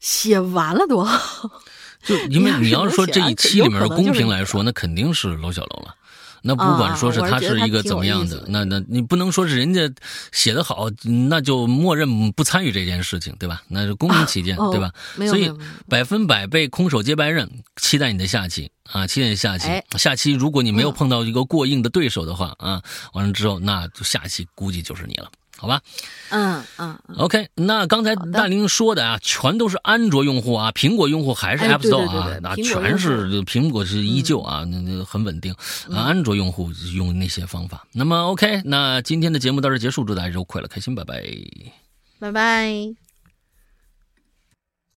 写完了多好。就因为 你要是说这一期里面的公平来说，那肯定是罗小楼了。那不管说是他是一个怎么样的，那那你不能说是人家写的好，那就默认不参与这件事情，对吧？那是公平起见，对吧？所以百分百被空手接白刃，期待你的下期啊！期待下期，下期如果你没有碰到一个过硬的对手的话啊，完了之后那就下期估计就是你了。好吧？嗯嗯嗯。OK，那刚才大林说的啊，全都是安卓用户啊，苹果用户还是哎 App Store 啊，那全是苹果是依旧啊，那那很稳定。啊，安卓用户用那些方法。那么 OK，那今天的节目到这结束，祝大家周快乐开心，拜拜。拜拜。